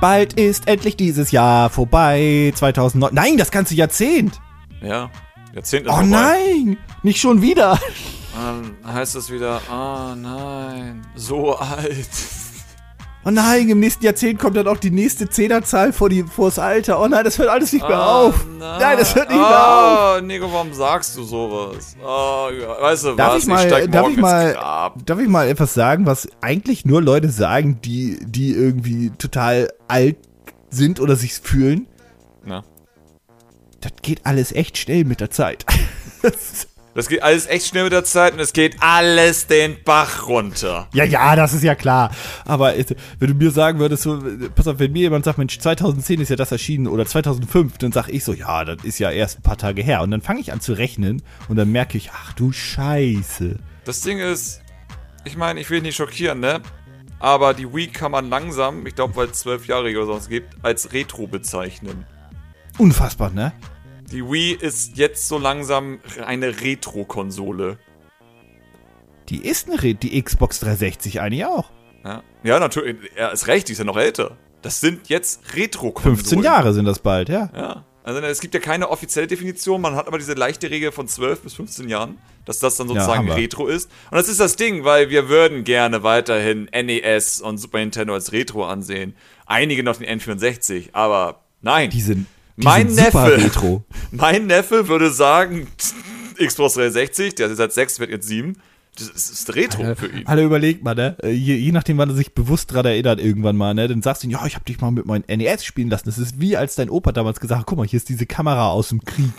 Bald ist endlich dieses Jahr vorbei. 2009. Nein, das ganze Jahrzehnt. Ja, Jahrzehnt ist Oh vorbei. nein, nicht schon wieder. Dann heißt es wieder, oh nein, so alt. Oh nein, im nächsten Jahrzehnt kommt dann auch die nächste Zehnerzahl vor, die, vor das Alter. Oh nein, das hört alles nicht mehr Oh auf. Nein, das hört nicht mehr auf. Oh, Nico, warum sagst du sowas? Oh, ja, weißt du Darf was? ich, mal, steig darf, ich mal, darf ich mal etwas sagen, was eigentlich nur Leute sagen, die, die irgendwie total alt sind oder sich fühlen? Na, Das geht alles echt schnell mit der Zeit. das geht alles echt schnell mit der Zeit und es geht alles den Bach runter. ja, ja, das ist ja klar. Aber wenn du mir sagen würdest, so, pass auf, wenn mir jemand sagt, Mensch, 2010 ist ja das erschienen oder 2005, dann sag ich so, ja, das ist ja erst ein paar Tage her. Und dann fange ich an zu rechnen und dann merke ich, ach du Scheiße. Das Ding ist, ich meine, ich will nicht schockieren, ne? Aber die Wii kann man langsam, ich glaube, weil es zwölfjährige oder sonst gibt, als Retro bezeichnen. Unfassbar, ne? Die Wii ist jetzt so langsam eine Retro-Konsole. Die ist eine Re die Xbox 360 eigentlich auch. Ja, ja natürlich. Er ist recht, die ist ja noch älter. Das sind jetzt Retro-Konsolen. 15 Jahre sind das bald, ja. Ja. Also es gibt ja keine offizielle Definition, man hat aber diese leichte Regel von 12 bis 15 Jahren, dass das dann sozusagen wir. Retro ist. Und das ist das Ding, weil wir würden gerne weiterhin NES und Super Nintendo als Retro ansehen. Einige noch den N64, aber nein. Die sind, die mein Neffe, mein Neffe würde sagen, Xbox 360, der ist seit 6, wird jetzt 7. Das ist, Retro für ihn. Alle überlegt mal, ne? Äh, Je, je nachdem, wann er sich bewusst dran erinnert irgendwann mal, ne? Dann sagst du ihm, ja, ich hab dich mal mit meinem NES spielen lassen. Das ist wie als dein Opa damals gesagt hat, guck mal, hier ist diese Kamera aus dem Krieg.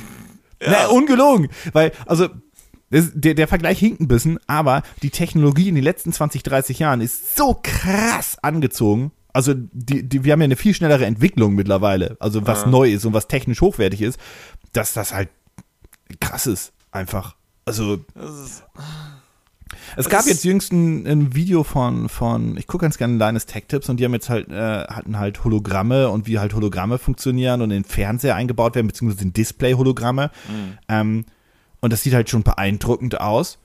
Ja. Ne, ungelogen. Weil, also, das, der, der Vergleich hinkt ein bisschen, aber die Technologie in den letzten 20, 30 Jahren ist so krass angezogen. Also, die, die, wir haben ja eine viel schnellere Entwicklung mittlerweile, also was neu ist und was technisch hochwertig ist, dass das halt krass ist, einfach. Also, es gab jetzt jüngst ein, ein Video von, von ich gucke ganz gerne Linus Tech Tips und die haben jetzt halt, äh, hatten halt Hologramme und wie halt Hologramme funktionieren und in den Fernseher eingebaut werden, beziehungsweise in Display-Hologramme. Ähm, und das sieht halt schon beeindruckend aus.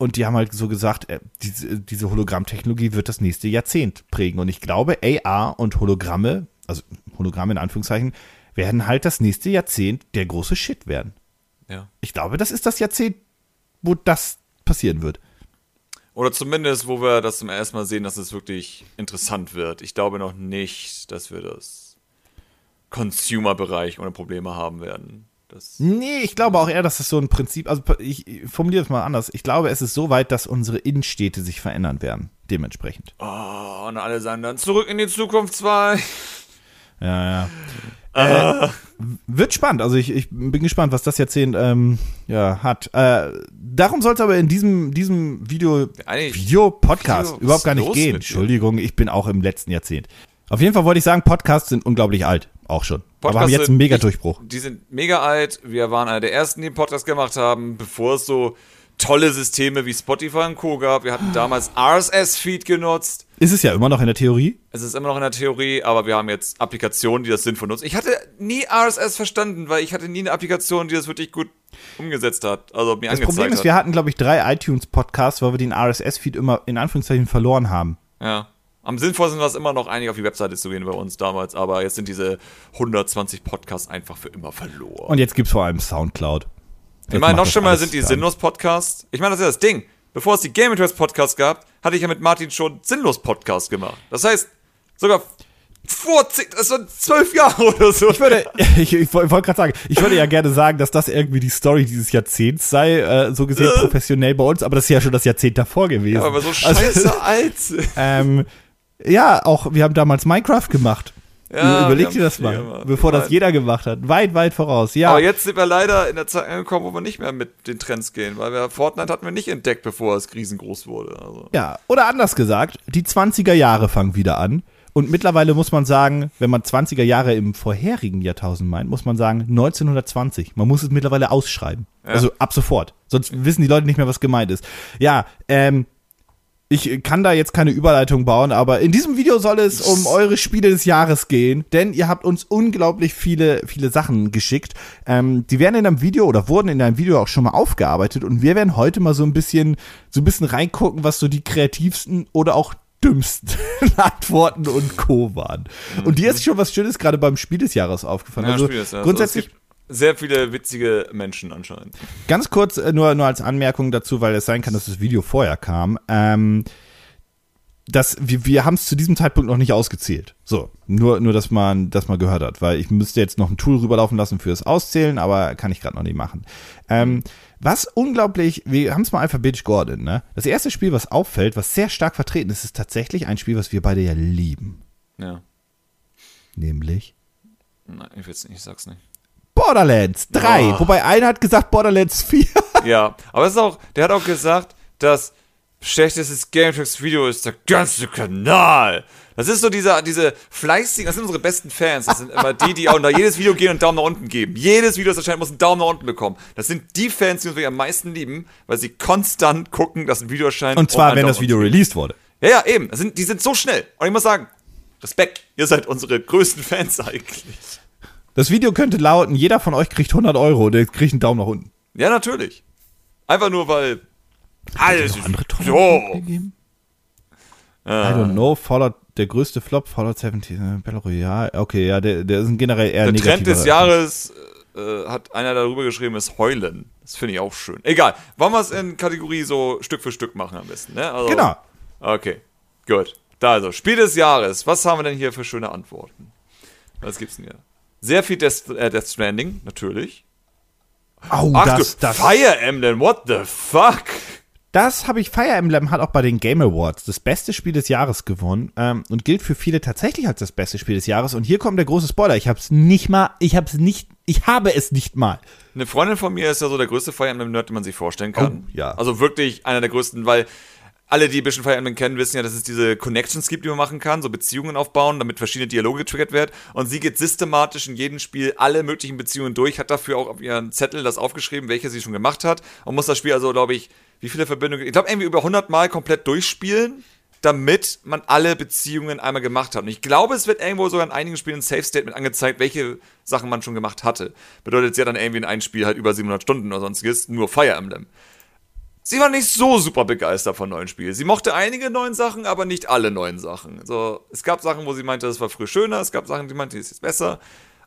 Und die haben halt so gesagt, äh, diese, diese Hologrammtechnologie wird das nächste Jahrzehnt prägen. Und ich glaube, AR und Hologramme, also Hologramme in Anführungszeichen, werden halt das nächste Jahrzehnt der große Shit werden. ja. Ich glaube, das ist das Jahrzehnt, wo das passieren wird. Oder zumindest, wo wir das zum ersten Mal sehen, dass es wirklich interessant wird. Ich glaube noch nicht, dass wir das Consumer-Bereich ohne Probleme haben werden. Das, Nee, ich glaube auch eher, dass es so ein Prinzip, also ich ich formuliere es mal anders. Ich glaube, es ist so weit, dass unsere Innenstädte sich verändern werden, dementsprechend. oh, und alle sagen dann zurück in die Zukunft 2. Ja, ja. Äh, wird spannend, also ich, ich bin gespannt, was das Jahrzehnt ähm, ja, hat. Äh, darum soll es aber in diesem, diesem Video, Eigentlich- Video-Podcast Video, überhaupt gar nicht gehen. Entschuldigung, ich bin auch im letzten Jahrzehnt. Auf jeden Fall wollte ich sagen, Podcasts sind unglaublich alt, auch schon. aber haben jetzt einen mega echt- Durchbruch. Die sind mega alt. Wir waren einer der ersten, die einen Podcast gemacht haben, bevor es so tolle Systeme wie Spotify und Co. gab. Wir hatten damals RSS-Feed genutzt. Ist es ja immer noch in der Theorie. Es ist immer noch in der Theorie, aber wir haben jetzt Applikationen, die das sinnvoll nutzen. Ich hatte nie RSS verstanden, weil ich hatte nie eine Applikation, die das wirklich gut umgesetzt hat. Also mir Das Problem ist, hat. wir hatten, glaube ich, drei iTunes-Podcasts, weil wir den RSS-Feed immer in Anführungszeichen verloren haben. Ja. Am sinnvollsten war es immer noch, eigentlich auf die Webseite zu gehen bei uns damals, aber jetzt sind diese 120 Podcasts einfach für immer verloren. Und jetzt gibt's vor allem Soundcloud. ich meine, noch schlimmer sind die Sinnlos-Podcasts. Ich meine, das ist ja das Ding. Bevor es die Game Interest Podcasts gab, hatte ich ja mit Martin schon Sinnlos-Podcasts gemacht. Das heißt, sogar vor das zwölf Jahre oder so. Ich würde, ich, ich wollte gerade sagen, ich würde ja gerne sagen, dass das irgendwie die Story dieses Jahrzehnts sei, äh, so gesehen professionell bei uns, aber das ist ja schon das Jahrzehnt davor gewesen. aber so Also, scheiße alt. ähm, ja, auch, wir haben damals Minecraft gemacht. Ja, Überleg dir das mal, gemacht. bevor das jeder gemacht hat. Weit, weit voraus. Ja, Aber jetzt sind wir leider in der Zeit angekommen, wo wir nicht mehr mit den Trends gehen, weil wir Fortnite hatten wir nicht entdeckt, bevor es riesengroß wurde. Also. Ja, oder anders gesagt, die 20er Jahre fangen wieder an. Und mittlerweile muss man sagen, wenn man 20er Jahre im vorherigen Jahrtausend meint, muss man sagen 1920. Man muss es mittlerweile ausschreiben. Also ab sofort. Sonst wissen die Leute nicht mehr, was gemeint ist. Ja, ähm, ich kann da jetzt keine Überleitung bauen, aber in diesem Video soll es um eure Spiele des Jahres gehen, denn ihr habt uns unglaublich viele, viele Sachen geschickt. Ähm, die werden in einem Video oder wurden in einem Video auch schon mal aufgearbeitet und wir werden heute mal so ein bisschen, so ein bisschen reingucken, was so die kreativsten oder auch dümmsten Antworten und Co. waren. Und dir ist schon was Schönes gerade beim Spiel des Jahres aufgefallen. Ja, also grundsätzlich. Also sehr viele witzige Menschen anscheinend. Ganz kurz äh, nur, nur als Anmerkung dazu, weil es sein kann, dass das Video vorher kam. Ähm, das, wir, wir haben es zu diesem Zeitpunkt noch nicht ausgezählt. So, nur, nur dass man das mal gehört hat, weil ich müsste jetzt noch ein Tool rüberlaufen lassen fürs Auszählen, aber kann ich gerade noch nicht machen. Ähm, was unglaublich, wir haben es mal alphabetisch geordnet, ne? Das erste Spiel, was auffällt, was sehr stark vertreten ist, ist tatsächlich ein Spiel, was wir beide ja lieben. Ja. Nämlich? Nein, ich will's nicht, ich sag's nicht. Borderlands 3. Oh. Wobei einer hat gesagt Borderlands 4. ja, aber es ist auch, der hat auch gesagt, dass schlechtestes Game Tracks Video ist der ganze Kanal. Das ist so dieser, diese fleißigen, das sind unsere besten Fans. Das sind immer die, die auch unter jedes Video gehen und Daumen nach unten geben. Jedes Video, das erscheint, muss einen Daumen nach unten bekommen. Das sind die Fans, die uns am meisten lieben, weil sie konstant gucken, dass ein Video erscheint. Und zwar, wenn das Video released wurde. Ja, ja, eben. Sind, die sind so schnell. Und ich muss sagen, Respekt. Ihr seid unsere größten Fans eigentlich. Das Video könnte lauten, jeder von euch kriegt 100 Euro und der kriegt einen Daumen nach unten. Ja, natürlich. Einfach nur, weil alles ist andere so. gegeben? I don't know. Fallout, der größte Flop, Fallout 70, äh, Battle Royale. Okay, ja, der, der ist generell eher Der Trend des Jahres äh, hat einer darüber geschrieben, ist Heulen. Das finde ich auch schön. Egal. Wollen wir es in Kategorie so Stück für Stück machen am besten, ne? Also, genau. Okay, gut. Da also, Spiel des Jahres. Was haben wir denn hier für schöne Antworten? Was gibt's denn hier? Sehr viel Death, äh, Death Stranding, natürlich. Oh, Ach das, du, das. Fire Emblem, what the fuck? Das habe ich, Fire Emblem hat auch bei den Game Awards das beste Spiel des Jahres gewonnen ähm, und gilt für viele tatsächlich als das beste Spiel des Jahres. Und hier kommt der große Spoiler. Ich habe es nicht mal, ich habe es nicht, ich habe es nicht mal. Eine Freundin von mir ist ja so der größte Fire Emblem-Nerd, den man sich vorstellen kann. Oh, ja. Also wirklich einer der größten, weil alle, die ein bisschen Fire Emblem kennen, wissen ja, dass es diese Connections gibt, die man machen kann, so Beziehungen aufbauen, damit verschiedene Dialoge getriggert werden. Und sie geht systematisch in jedem Spiel alle möglichen Beziehungen durch, hat dafür auch auf ihren Zettel das aufgeschrieben, welche sie schon gemacht hat und muss das Spiel also, glaube ich, wie viele Verbindungen, ich glaube, irgendwie über 100 Mal komplett durchspielen, damit man alle Beziehungen einmal gemacht hat. Und ich glaube, es wird irgendwo sogar in einigen Spielen ein Safe Statement angezeigt, welche Sachen man schon gemacht hatte. Bedeutet, sie hat dann irgendwie in einem Spiel halt über 700 Stunden oder sonstiges, nur Fire Emblem. Sie war nicht so super begeistert von neuen Spielen. Sie mochte einige neuen Sachen, aber nicht alle neuen Sachen. So, es gab Sachen, wo sie meinte, das war früher schöner, es gab Sachen, die meinte, das ist jetzt besser.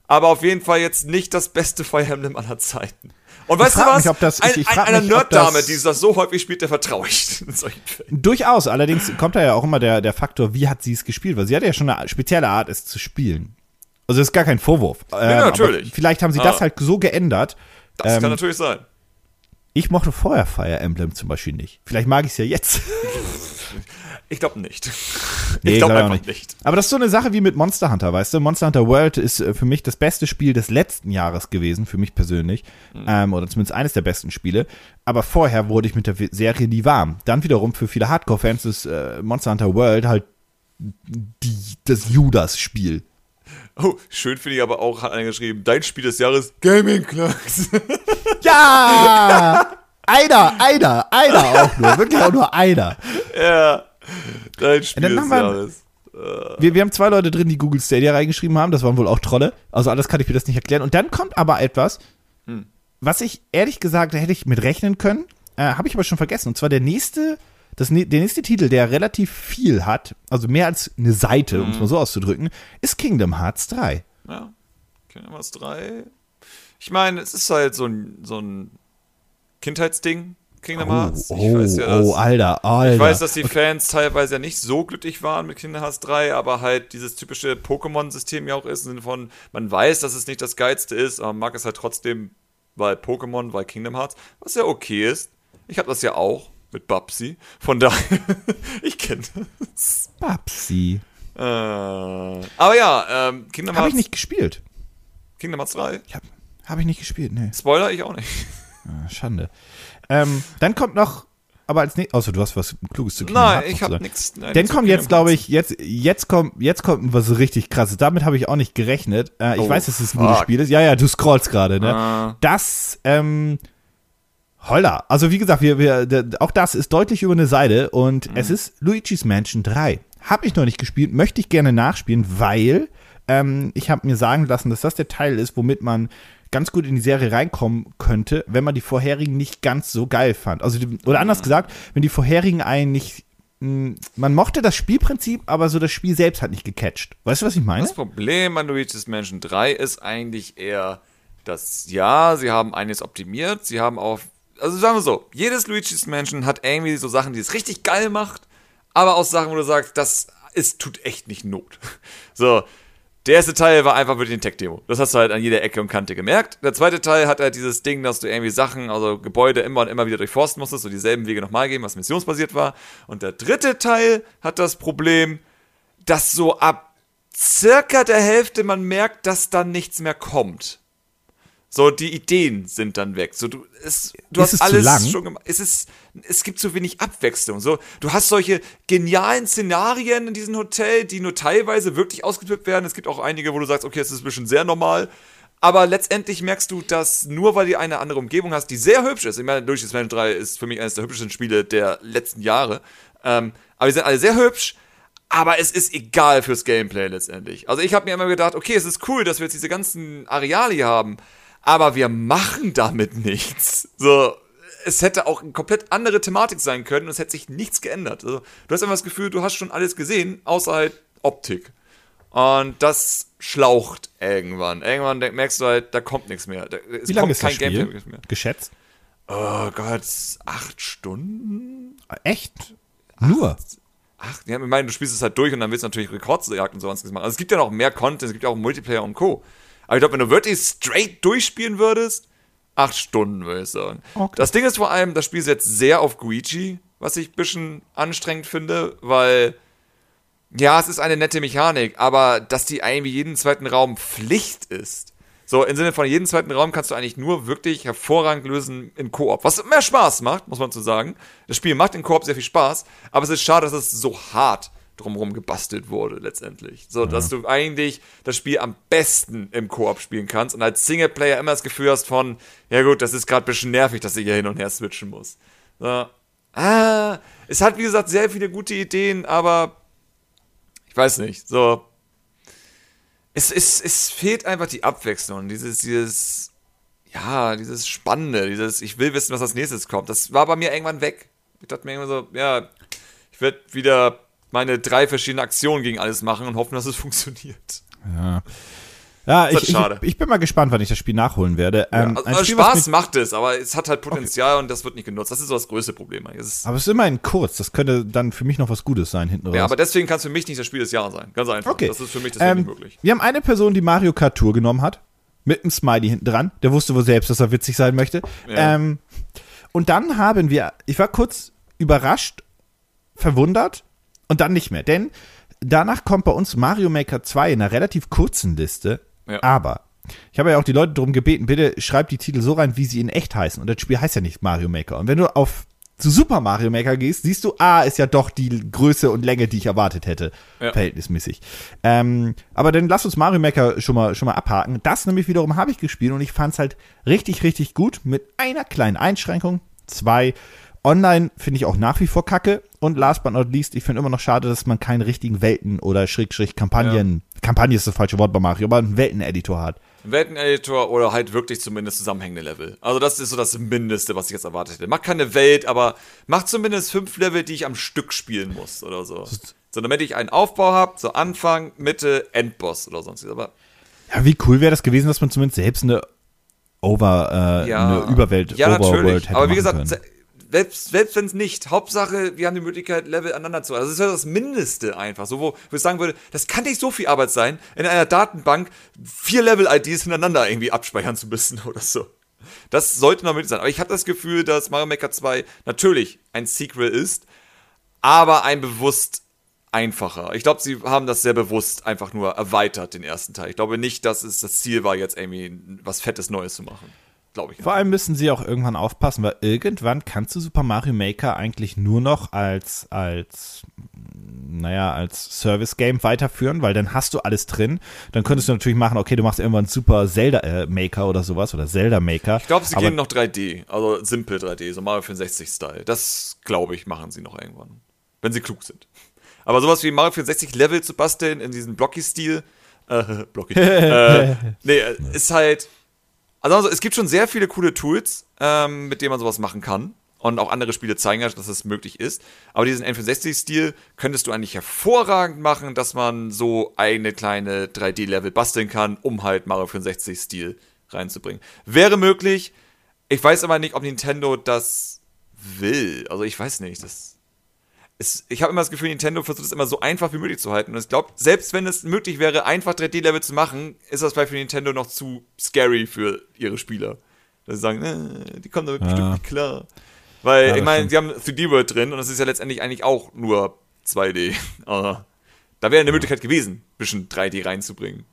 Aber auf jeden Fall jetzt nicht das beste Fire Emblem aller Zeiten. Und weißt du was? Mich, das, ein, ich, ich eine Nerddame, die das so häufig spielt, der vertraue ich. Durchaus, allerdings kommt da ja auch immer der, der Faktor, wie hat sie es gespielt? Weil sie hat ja schon eine spezielle Art, es zu spielen. Also das ist gar kein Vorwurf. Ja, ähm, natürlich. Vielleicht haben sie ah. das halt so geändert. Das ähm, kann natürlich sein. Ich mochte vorher Fire Emblem zum Beispiel nicht. Vielleicht mag ich es ja jetzt. Ich glaube nicht. Nee, ich glaube glaub einfach nicht. nicht. Aber das ist so eine Sache wie mit Monster Hunter, weißt du? Monster Hunter World ist äh, für mich das beste Spiel des letzten Jahres gewesen, für mich persönlich. Mhm. Ähm, oder zumindest eines der besten Spiele. Aber vorher wurde ich mit der Serie nie warm. Dann wiederum für viele Hardcore-Fans ist äh, Monster Hunter World halt die, das Judas-Spiel. Oh, schön finde ich aber auch, hat einer geschrieben, dein Spiel des Jahres, Gaming Clocks. ja! einer, einer, einer auch nur. Wirklich auch nur einer. Ja. Dein Spiel des Jahres. Wir, wir haben zwei Leute drin, die Google Stadia reingeschrieben haben. Das waren wohl auch Trolle. Also alles kann ich mir das nicht erklären. Und dann kommt aber etwas, hm. was ich ehrlich gesagt, hätte ich mit rechnen können. Äh, Habe ich aber schon vergessen. Und zwar der nächste, das, der nächste Titel, der relativ viel hat, also mehr als eine Seite, hm. um es mal so auszudrücken, ist Kingdom Hearts 3. Ja. Kingdom Hearts 3. Ich meine, es ist halt so ein, so ein Kindheitsding. Kingdom oh, Hearts. Oh, weiß ja, dass, oh, Alter, Alter. Ich weiß, dass die Fans teilweise ja nicht so glücklich waren mit Kingdom Hearts 3, aber halt dieses typische Pokémon-System ja auch ist, im Sinne von, man weiß, dass es nicht das Geilste ist, aber man mag es halt trotzdem, weil Pokémon, weil Kingdom Hearts, was ja okay ist. Ich habe das ja auch mit Babsi, von daher, ich kenne das. Babsi. Äh, aber ja, ähm, Kingdom Hearts. Habe ich nicht gespielt. Kingdom Hearts 3? Habe hab ich nicht gespielt, ne. Spoiler, ich auch nicht. Ah, Schande. Ähm, dann kommt noch, aber als nächstes, außer du hast was Kluges zu Kingdom Nein, ich habe nichts. Dann kommt jetzt, glaube ich, jetzt, jetzt kommt, jetzt kommt was richtig krasses. Damit habe ich auch nicht gerechnet. Äh, ich oh, weiß, dass es ein gutes Spiel ist. Ja, ja, du scrollst gerade, ne? Ah. Das, ähm, Holla. Also wie gesagt, wir, wir, auch das ist deutlich über eine Seite und mhm. es ist Luigi's Mansion 3. Habe ich noch nicht gespielt, möchte ich gerne nachspielen, weil ähm, ich habe mir sagen lassen, dass das der Teil ist, womit man ganz gut in die Serie reinkommen könnte, wenn man die vorherigen nicht ganz so geil fand. Also, oder anders mhm. gesagt, wenn die vorherigen einen nicht mh, man mochte das Spielprinzip, aber so das Spiel selbst hat nicht gecatcht. Weißt du, was ich meine? Das Problem an Luigi's Mansion 3 ist eigentlich eher, dass ja, sie haben eines optimiert, sie haben auch, also sagen wir so, jedes Luigi's Mansion hat irgendwie so Sachen, die es richtig geil macht, aber auch Sachen, wo du sagst, das ist, tut echt nicht Not. So, der erste Teil war einfach wirklich eine Tech-Demo. Das hast du halt an jeder Ecke und Kante gemerkt. Der zweite Teil hat halt dieses Ding, dass du irgendwie Sachen, also Gebäude immer und immer wieder durchforsten musstest, so dieselben Wege nochmal gehen, was missionsbasiert war. Und der dritte Teil hat das Problem, dass so ab circa der Hälfte man merkt, dass dann nichts mehr kommt. So, die Ideen sind dann weg. So, du, es, du ist hast alles schon gemacht. Es ist, es gibt zu wenig Abwechslung. So, du hast solche genialen Szenarien in diesem Hotel, die nur teilweise wirklich ausgeführt werden. Es gibt auch einige, wo du sagst, okay, es ist ein bisschen sehr normal. Aber letztendlich merkst du, dass nur weil du eine andere Umgebung hast, die sehr hübsch ist. Ich meine, Luigi's Mansion 3 ist für mich eines der hübschesten Spiele der letzten Jahre. Ähm, aber die sind alle sehr hübsch. Aber es ist egal fürs Gameplay letztendlich. Also ich habe mir immer gedacht, okay, es ist cool, dass wir jetzt diese ganzen Areale hier haben aber wir machen damit nichts. So, es hätte auch eine komplett andere Thematik sein können und es hätte sich nichts geändert. Also, du hast einfach das Gefühl, du hast schon alles gesehen, außer halt Optik. Und das schlaucht irgendwann. Irgendwann merkst du halt, da kommt nichts mehr. Es Wie lange ist kein das Spiel? Gameplay mehr. Geschätzt? Oh Gott, acht Stunden? Echt? Nur? Ach, ja, ich meine, du spielst es halt durch und dann willst du natürlich Rekordsjagd und sowas machen. Also es gibt ja noch mehr Content, es gibt ja auch Multiplayer und Co. Aber ich glaube, wenn du wirklich straight durchspielen würdest, acht Stunden, würde ich sagen. Okay. Das Ding ist vor allem, das Spiel setzt sehr auf Guichi, was ich ein bisschen anstrengend finde, weil, ja, es ist eine nette Mechanik, aber dass die eigentlich jeden zweiten Raum Pflicht ist. So, im Sinne von jeden zweiten Raum kannst du eigentlich nur wirklich hervorragend lösen in Koop. Was mehr Spaß macht, muss man so sagen. Das Spiel macht in Koop sehr viel Spaß, aber es ist schade, dass es so hart drumherum gebastelt wurde letztendlich. So, ja. dass du eigentlich das Spiel am besten im Koop spielen kannst und als Singleplayer immer das Gefühl hast von, ja gut, das ist gerade ein bisschen nervig, dass ich hier hin und her switchen muss. So. Ah, es hat, wie gesagt, sehr viele gute Ideen, aber ich weiß nicht, so. Es, es, es fehlt einfach die Abwechslung, dieses, dieses, ja, dieses Spannende, dieses, ich will wissen, was als nächstes kommt. Das war bei mir irgendwann weg. Ich dachte mir immer so, ja, ich werde wieder meine drei verschiedene Aktionen gegen alles machen und hoffen, dass es funktioniert. Ja. Ja, ich, ich, ich, bin mal gespannt, wann ich das Spiel nachholen werde. Ähm, ja, also Spiel, Spaß macht es, aber es hat halt Potenzial okay. und das wird nicht genutzt. Das ist so das größte Problem. Es aber es ist immerhin kurz. Das könnte dann für mich noch was Gutes sein hinten raus. Ja, aber deswegen kann es für mich nicht das Spiel des Jahres sein. Ganz einfach. Okay. Das ist für mich deswegen ähm, nicht möglich. Wir haben eine Person, die Mario Kart Tour genommen hat. Mit einem Smiley hinten dran. Der wusste wohl selbst, dass er witzig sein möchte. Ja. Ähm, und dann haben wir, ich war kurz überrascht, verwundert und dann nicht mehr. Denn danach kommt bei uns Mario Maker 2 in einer relativ kurzen Liste. Ja. Aber ich habe ja auch die Leute darum gebeten, bitte schreibt die Titel so rein, wie sie in echt heißen. Und das Spiel heißt ja nicht Mario Maker. Und wenn du auf zu Super Mario Maker gehst, siehst du, ah, ist ja doch die Größe und Länge, die ich erwartet hätte, ja. verhältnismäßig. Ähm, aber dann lass uns Mario Maker schon mal, schon mal abhaken. Das nämlich wiederum habe ich gespielt und ich fand es halt richtig, richtig gut mit einer kleinen Einschränkung. Zwei, Online finde ich auch nach wie vor kacke. Und last but not least, ich finde immer noch schade, dass man keinen richtigen Welten- oder Schrägstrich-Kampagnen, ja. Kampagne ist das falsche Wort bei Mario, aber einen Welteneditor hat. Welteneditor oder halt wirklich zumindest zusammenhängende Level. Also das ist so das Mindeste, was ich jetzt erwartet hätte. Mach keine Welt, aber mach zumindest fünf Level, die ich am Stück spielen muss oder so. So, damit ich einen Aufbau habe, so Anfang, Mitte, Endboss oder sonst Aber ja, wie cool wäre das gewesen, dass man zumindest selbst eine Over, äh, ja. eine Überwelt, ja, Overworld natürlich. hätte Aber wie gesagt, können selbst, selbst wenn es nicht, Hauptsache, wir haben die Möglichkeit, Level aneinander zu. Also das ist ja das Mindeste einfach. So, wo, ich sagen würde, das kann nicht so viel Arbeit sein, in einer Datenbank vier Level-IDs hintereinander irgendwie abspeichern zu müssen oder so. Das sollte noch möglich sein. Aber ich habe das Gefühl, dass Mario Maker 2 natürlich ein Sequel ist, aber ein bewusst einfacher. Ich glaube, sie haben das sehr bewusst einfach nur erweitert, den ersten Teil. Ich glaube nicht, dass es das Ziel war, jetzt irgendwie was Fettes Neues zu machen glaube ich. Vor allem müssen sie auch irgendwann aufpassen, weil irgendwann kannst du Super Mario Maker eigentlich nur noch als, als, naja, als Service-Game weiterführen, weil dann hast du alles drin. Dann könntest du natürlich machen, okay, du machst irgendwann Super Zelda äh, Maker oder sowas oder Zelda Maker. Ich glaube, sie gehen noch 3D, also simpel 3D, so Mario 64-Style. Das, glaube ich, machen sie noch irgendwann. Wenn sie klug sind. Aber sowas wie Mario 64 Level zu basteln in diesem Blocky-Stil, äh, Blocky, äh, nee, ist halt, also, also, es gibt schon sehr viele coole Tools, ähm, mit denen man sowas machen kann. Und auch andere Spiele zeigen ja, dass es möglich ist. Aber diesen N64-Stil könntest du eigentlich hervorragend machen, dass man so eine kleine 3D-Level basteln kann, um halt Mario 64-Stil reinzubringen. Wäre möglich. Ich weiß aber nicht, ob Nintendo das will. Also ich weiß nicht. Das ist, ich habe immer das Gefühl, Nintendo versucht es immer so einfach wie möglich zu halten. Und ich glaube, selbst wenn es möglich wäre, einfach 3D-Level zu machen, ist das vielleicht für Nintendo noch zu scary für ihre Spieler. Dass sie sagen, äh, die kommen damit ja. bestimmt nicht klar. Weil, ja, ich meine, sie haben 3D World drin und das ist ja letztendlich eigentlich auch nur 2D. Aber da wäre eine Möglichkeit gewesen, ein bisschen 3D reinzubringen.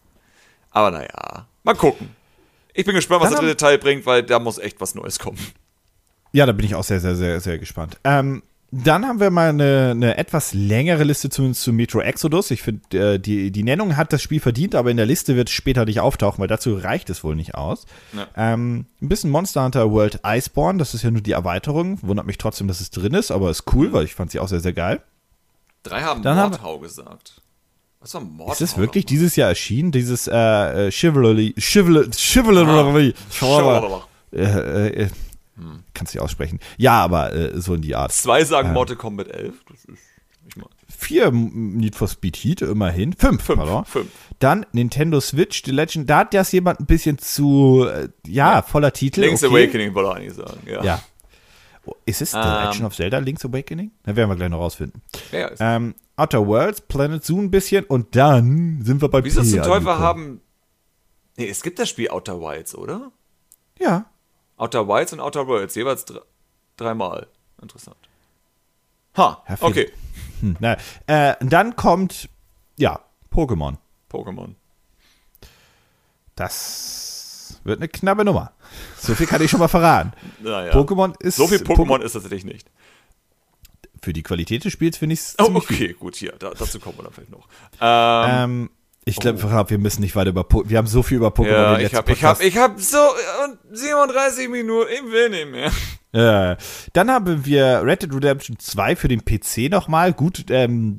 Aber naja, mal gucken. Ich bin gespannt, was der dritte Teil bringt, weil da muss echt was Neues kommen. Ja, da bin ich auch sehr, sehr, sehr, sehr gespannt. Ähm, dann haben wir mal eine, eine etwas längere Liste zumindest zu Metro Exodus. Ich finde, äh, die, die Nennung hat das Spiel verdient, aber in der Liste wird es später nicht auftauchen, weil dazu reicht es wohl nicht aus. Ja. Ähm, ein bisschen Monster Hunter World Iceborne, das ist ja nur die Erweiterung. Wundert mich trotzdem, dass es drin ist, aber ist cool, weil ich fand sie auch sehr, sehr geil. Drei haben Dann Mordhau haben, gesagt. Was war Mordhau? Ist es wirklich dieses Jahr erschienen, dieses äh, äh Chivalry, Chivalry, Chivalry, Chivalry, äh, äh, hm. Kannst du nicht aussprechen. Ja, aber äh, so in die Art. Zwei sagen ähm, Mortal Kombat 11. Das ist nicht mal. Vier Need for Speed Heat, immerhin. Fünf, fünf, pardon. fünf. Dann Nintendo Switch, The Legend. Da hat das jemand ein bisschen zu, äh, ja, ja, voller Titel. Link's okay. Awakening wollte eigentlich sagen, ja. Ja. Oh, ist es The um, Legend of Zelda Link's Awakening? Da werden wir gleich noch rausfinden. Ja, ist ähm, Outer Worlds, Planet Zoo ein bisschen und dann sind wir bei Wieso zum Teufel haben. Nee, es gibt das Spiel Outer Wilds, oder? Ja. Outer Wilds und Outer Worlds, jeweils dreimal. Interessant. Ha, okay. Hm, na, äh, dann kommt, ja, Pokémon. Pokémon. Das wird eine knappe Nummer. So viel kann ich schon mal verraten. Naja. Pokémon ist. So viel Pokémon Pok ist tatsächlich nicht. Für die Qualität des Spiels finde ich es. Oh, okay, viel. gut, hier, da, dazu kommen wir dann vielleicht noch. Ähm, ähm ich glaube, oh. wir müssen nicht weiter über po Wir haben so viel über Pokémon. Ja, ich habe ich hab, ich hab so 37 Minuten, ich will nicht mehr. Ja. Dann haben wir Red Dead Redemption 2 für den PC nochmal. Gut, ähm,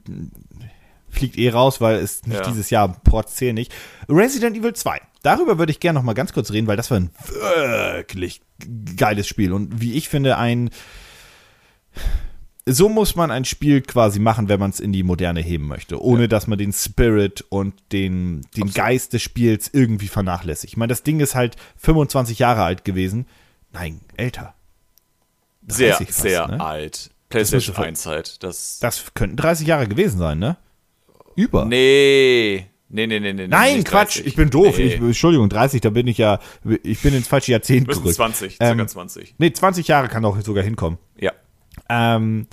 fliegt eh raus, weil es nicht ja. dieses Jahr Ports zählen nicht. Resident Evil 2. Darüber würde ich gerne noch mal ganz kurz reden, weil das war ein wirklich geiles Spiel und wie ich finde ein so muss man ein Spiel quasi machen, wenn man es in die Moderne heben möchte, ohne ja. dass man den Spirit und den, den Geist des Spiels irgendwie vernachlässigt. Ich meine, das Ding ist halt 25 Jahre alt gewesen. Nein, älter. Sehr, fast, sehr ne? alt. PlayStation 1 halt. Das, das könnten 30 Jahre gewesen sein, ne? Über. Nee. Nee, nee, nee, nee. Nein, Quatsch, 30. ich bin doof. Nee. Ich, Entschuldigung, 30, da bin ich ja, ich bin ins falsche Jahrzehnt gerückt. 20, circa ähm, 20. Nee, 20 Jahre kann auch sogar hinkommen. Ja. Ähm,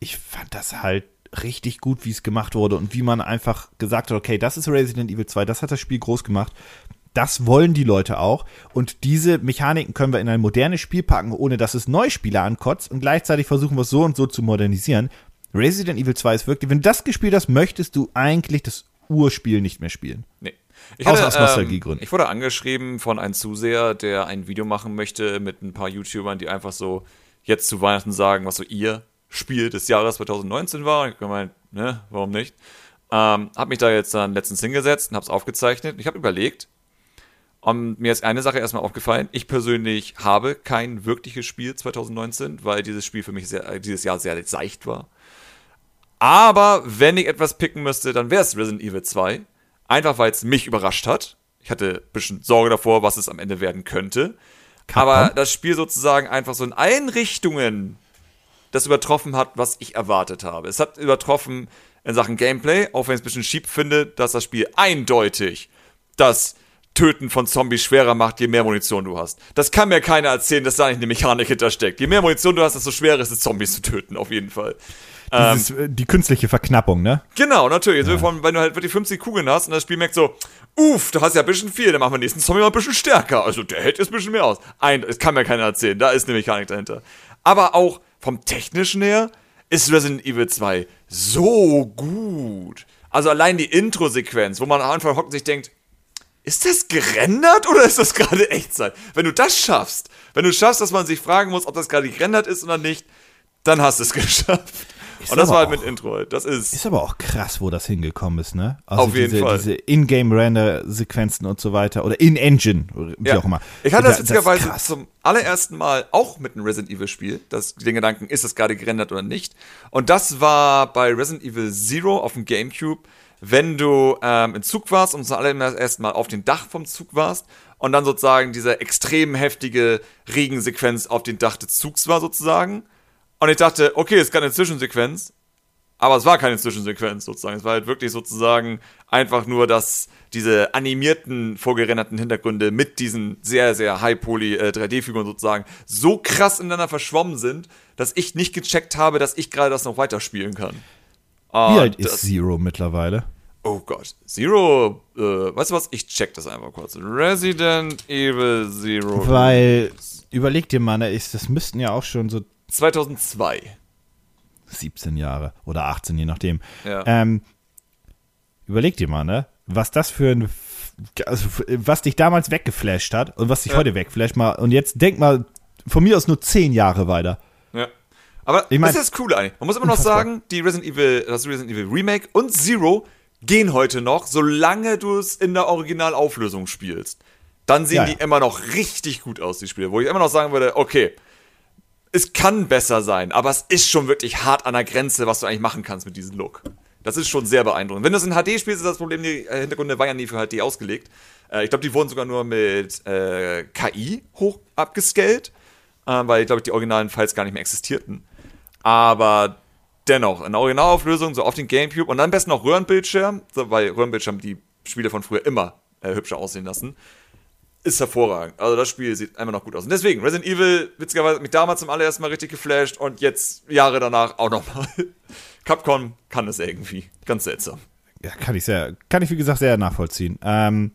ich fand das halt richtig gut, wie es gemacht wurde und wie man einfach gesagt hat, okay, das ist Resident Evil 2, das hat das Spiel groß gemacht. Das wollen die Leute auch. Und diese Mechaniken können wir in ein modernes Spiel packen, ohne dass es Neuspieler ankotzt. Und gleichzeitig versuchen wir es so und so zu modernisieren. Resident Evil 2 ist wirklich, wenn du das gespielt hast, möchtest du eigentlich das Urspiel nicht mehr spielen. Nee. Ich Außer hatte, aus Nostalgiegründen. Ähm, ich wurde angeschrieben von einem Zuseher, der ein Video machen möchte mit ein paar YouTubern, die einfach so jetzt zu Weihnachten sagen, was so ihr Spiel des Jahres 2019 war. Ich gemeint, ne, warum nicht? Ähm, hab mich da jetzt dann letztens hingesetzt und hab's aufgezeichnet. Ich habe überlegt, und mir ist eine Sache erstmal aufgefallen. Ich persönlich habe kein wirkliches Spiel 2019, weil dieses Spiel für mich sehr, dieses Jahr sehr seicht war. Aber wenn ich etwas picken müsste, dann wäre es Resident Evil 2. Einfach weil es mich überrascht hat. Ich hatte ein bisschen Sorge davor, was es am Ende werden könnte. Aber das Spiel sozusagen einfach so in allen Richtungen das übertroffen hat, was ich erwartet habe. Es hat übertroffen in Sachen Gameplay, auch wenn ich es ein bisschen schieb finde, dass das Spiel eindeutig das Töten von Zombies schwerer macht, je mehr Munition du hast. Das kann mir keiner erzählen, dass da nicht eine Mechanik hintersteckt. Je mehr Munition du hast, desto schwerer ist es, Zombies zu töten, auf jeden Fall. Dieses, ähm, äh, die künstliche Verknappung, ne? Genau, natürlich. Ja. Von, wenn du halt wirklich 50 Kugeln hast und das Spiel merkt so, uff, du hast ja ein bisschen viel, dann machen wir den nächsten Zombie mal ein bisschen stärker. Also der hält jetzt ein bisschen mehr aus. Ein, es kann mir keiner erzählen, da ist eine Mechanik dahinter. Aber auch vom technischen her ist Resident Evil 2 so gut. Also allein die Intro-Sequenz, wo man am Anfang hockt und sich denkt, ist das gerendert oder ist das gerade Echtzeit? Wenn du das schaffst, wenn du schaffst, dass man sich fragen muss, ob das gerade gerendert ist oder nicht, dann hast du es geschafft. und das war halt mit Intro. Das ist. Ist aber auch krass, wo das hingekommen ist, ne? Also auf jeden diese, Fall. Diese Ingame-Render-Sequenzen und so weiter. Oder in-Engine, wie ja. auch immer. Ich hatte das witzigerweise zum allerersten Mal auch mit einem Resident Evil-Spiel. Den Gedanken, ist das gerade gerendert oder nicht? Und das war bei Resident Evil Zero auf dem Gamecube wenn du ähm, im Zug warst und zum allerersten Mal auf dem Dach vom Zug warst und dann sozusagen diese extrem heftige Regensequenz auf dem Dach des Zugs war sozusagen. Und ich dachte, okay, es ist gerade eine Zwischensequenz, aber es war keine Zwischensequenz sozusagen. Es war halt wirklich sozusagen einfach nur, dass diese animierten, vorgerenderten Hintergründe mit diesen sehr, sehr High-Poly äh, 3D-Figuren sozusagen so krass ineinander verschwommen sind, dass ich nicht gecheckt habe, dass ich gerade das noch weiterspielen kann. Wie alt ist Zero mittlerweile? Oh Gott. Zero, äh, weißt du was? Ich check das einfach kurz. Resident Evil Zero. Weil, überleg dir mal, ne, das müssten ja auch schon so 2002. 17 Jahre oder 18, je nachdem. Ja. Ähm, überleg dir mal, ne, was das für ein, also, was dich damals weggeflasht hat und was dich Ja. heute wegflasht mal. Und jetzt denk mal von mir aus nur 10 Jahre weiter. Aber Ich mein- das ist das Coole eigentlich. Man muss immer noch sagen, die Resident Evil, das Resident Evil Remake und Zero gehen heute noch, solange du es in der Originalauflösung spielst. Dann sehen Ja, die ja. immer noch richtig gut aus, die Spiele. Wo ich immer noch sagen würde, okay, es kann besser sein, aber es ist schon wirklich hart an der Grenze, was du eigentlich machen kannst mit diesem Look. Das ist schon sehr beeindruckend. Wenn du es in HD spielst, ist das Problem, die äh, Hintergründe waren ja nie für HD ausgelegt. Äh, ich glaube, die wurden sogar nur mit äh, KI hoch abgescaled, äh, weil ich glaube, die originalen Files gar nicht mehr existierten. Aber dennoch, in Originalauflösung, so auf den Gamecube und dann am besten noch Röhrenbildschirm, so, weil Röhrenbildschirm die Spiele von früher immer äh, hübscher aussehen lassen. Ist hervorragend. Also das Spiel sieht einfach noch gut aus. Und deswegen, Resident Evil, witzigerweise, hat mich damals zum allerersten Mal richtig geflasht und jetzt, Jahre danach, auch nochmal. Capcom kann es irgendwie. Ganz seltsam. Ja, kann ich sehr, kann ich wie gesagt sehr nachvollziehen. Ähm,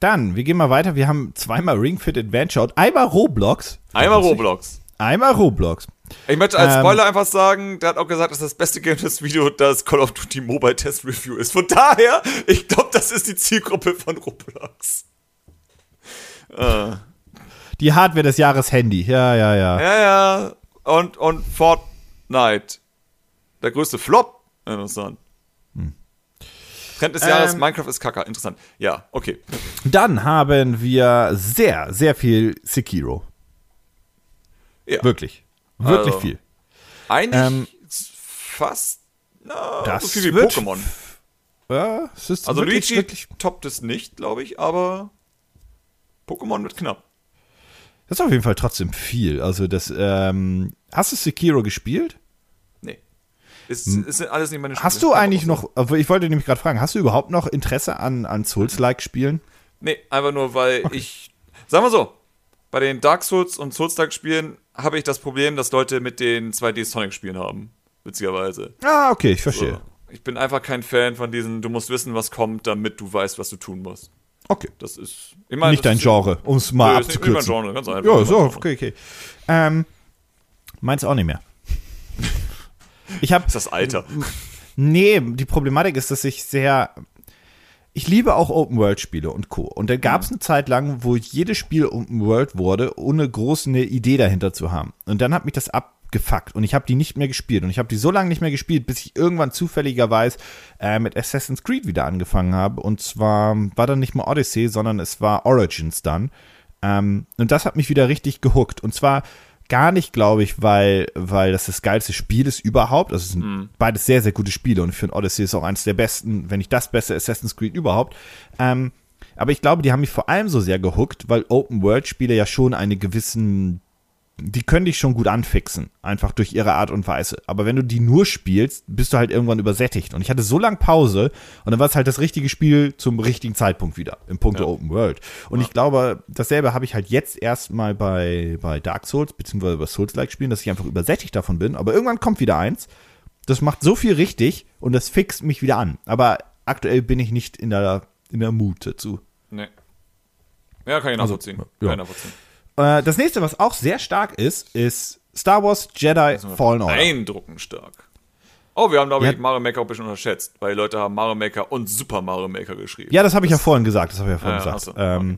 dann, wir gehen mal weiter. Wir haben zweimal Ring Fit Adventure und einmal Roblox. Einmal Roblox. Einmal Roblox. Ich möchte als Ähm, Spoiler einfach sagen, der hat auch gesagt, dass das beste Game des Video das Call of Duty Mobile Test Review ist. Von daher, ich glaube, das ist die Zielgruppe von Roblox. Äh. Die Hardware des Jahres Handy. Ja, ja, ja. Ja, ja. Und, und Fortnite. Der größte Flop. Interessant. Trend des Jahres, Ähm. Minecraft ist Kacker. Interessant. Ja, okay. Dann haben wir sehr, sehr viel Sekiro. Ja. Wirklich. Wirklich Also, viel. Eigentlich Ähm, fast na, das so viel wie wird- Pokémon. Ja, es ist Also wirklich, Luigi wirklich. toppt es nicht, glaube ich, aber Pokémon wird knapp. Das ist auf jeden Fall trotzdem viel. Also das, ähm, hast du Sekiro gespielt? Nee. Ist, ist alles nicht meine Hm. Hast Spiele. du eigentlich noch, ich wollte nämlich gerade fragen, hast du überhaupt noch Interesse an, an Souls-like-Spielen? Nee, einfach nur, weil ich. Sagen wir so, bei den Dark Souls und Souls-like-Spielen habe ich das Problem, dass Leute mit den 2D-Sonic-Spielen haben. Witzigerweise. Ah, okay, ich verstehe. So. Ich bin einfach kein Fan von diesen, du musst wissen, was kommt, damit du weißt, was du tun musst. Okay. Das ist. Ich meine, nicht dein Genre, um es mal Nö, ist nicht mein abzukürzen. Genre, ganz einfach. Ja, so, okay, okay. Ähm, meins auch nicht mehr. Ich habe Das ist das Alter. Nee, die Problematik ist, dass ich sehr. Ich liebe auch Open-World-Spiele und Co. Und da gab es eine Zeit lang, wo jedes Spiel Open-World wurde, ohne groß eine Idee dahinter zu haben. Und dann hat mich das abgefuckt und ich habe die nicht mehr gespielt. Und ich habe die so lange nicht mehr gespielt, bis ich irgendwann zufälligerweise äh, mit Assassin's Creed wieder angefangen habe. Und zwar war dann nicht mehr Odyssey, sondern es war Origins dann. Ähm, und das hat mich wieder richtig gehuckt. Und zwar gar nicht, glaube ich, weil, weil das das geilste Spiel ist überhaupt. Also es sind beides sehr, sehr gute Spiele und ich finde Odyssey ist auch eines der besten, wenn nicht das beste Assassin's Creed überhaupt. Ähm, aber ich glaube, die haben mich vor allem so sehr gehuckt, weil Open-World-Spiele ja schon eine gewissen die können dich schon gut anfixen, einfach durch ihre Art und Weise. Aber wenn du die nur spielst, bist du halt irgendwann übersättigt. Und ich hatte so lange Pause und dann war es halt das richtige Spiel zum richtigen Zeitpunkt wieder, im Punkt Ja. Open World. Und ich glaube, dasselbe habe ich halt jetzt erstmal bei, bei Dark Souls, beziehungsweise bei Souls-like-Spielen, dass ich einfach übersättigt davon bin. Aber irgendwann kommt wieder eins, das macht so viel richtig und das fixt mich wieder an. Aber aktuell bin ich nicht in der, in der Mut dazu. Nee. Ja, kann ich nachvollziehen. Also, ja. Kann ich nachvollziehen. Äh, das nächste, was auch sehr stark ist, ist Star Wars Jedi Fallen Order. Beeindruckend stark. Oh, wir haben, glaube Ja. ich, Mario Maker auch ein bisschen unterschätzt, weil die Leute haben Mario Maker und Super Mario Maker geschrieben. Ja, das habe ich ja vorhin gesagt. Das habe ich ja vorhin Ja, gesagt. so, ähm,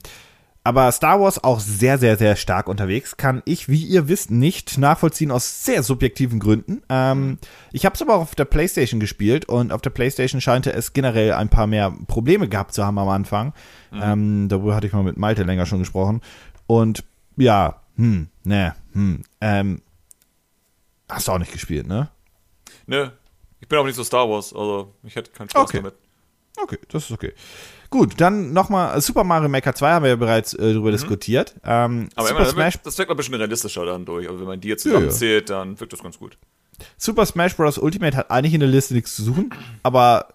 Aber Star Wars auch sehr, sehr, sehr stark unterwegs. Kann ich, wie ihr wisst, nicht nachvollziehen aus sehr subjektiven Gründen. Ähm, ich habe es aber auch auf der PlayStation gespielt und auf der PlayStation scheinte es generell ein paar mehr Probleme gehabt zu haben am Anfang. Mhm. Ähm, darüber hatte ich mal mit Malte länger schon gesprochen. Und ja, hm, ne, hm, ähm, hast du auch nicht gespielt, ne? Nö. Ich bin auch nicht so Star Wars, also ich hätte keinen Spaß okay. damit. Okay, das ist okay. Gut, dann nochmal äh, Super Mario Maker 2 haben wir ja bereits äh, drüber mhm. diskutiert. Ähm, Aber Super immer, Smash das wirkt ein bisschen realistischer dann durch. Aber wenn man die jetzt zusammenzählt, ja, ja. dann wirkt das ganz gut. Super Smash Bros. Ultimate hat eigentlich in der Liste nichts zu suchen, aber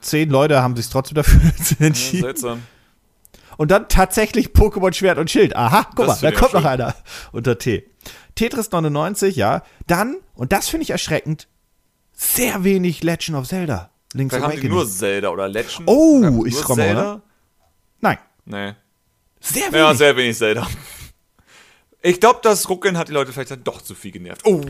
zehn Leute haben sich trotzdem dafür entschieden. Ja, seltsam. Und dann tatsächlich Pokémon Schwert und Schild. Aha, guck das mal, da kommt schön. noch einer unter T. Tetris 99, ja. Dann, und das finde ich erschreckend, sehr wenig Legend of Zelda. Link's Vielleicht haben die nur Zelda oder Legend. Oh, ich mal. Ne? Nein. Nee. Sehr wenig. Ja, sehr wenig Zelda. Ich glaube, das Ruckeln hat die Leute vielleicht dann doch zu viel genervt. Oh.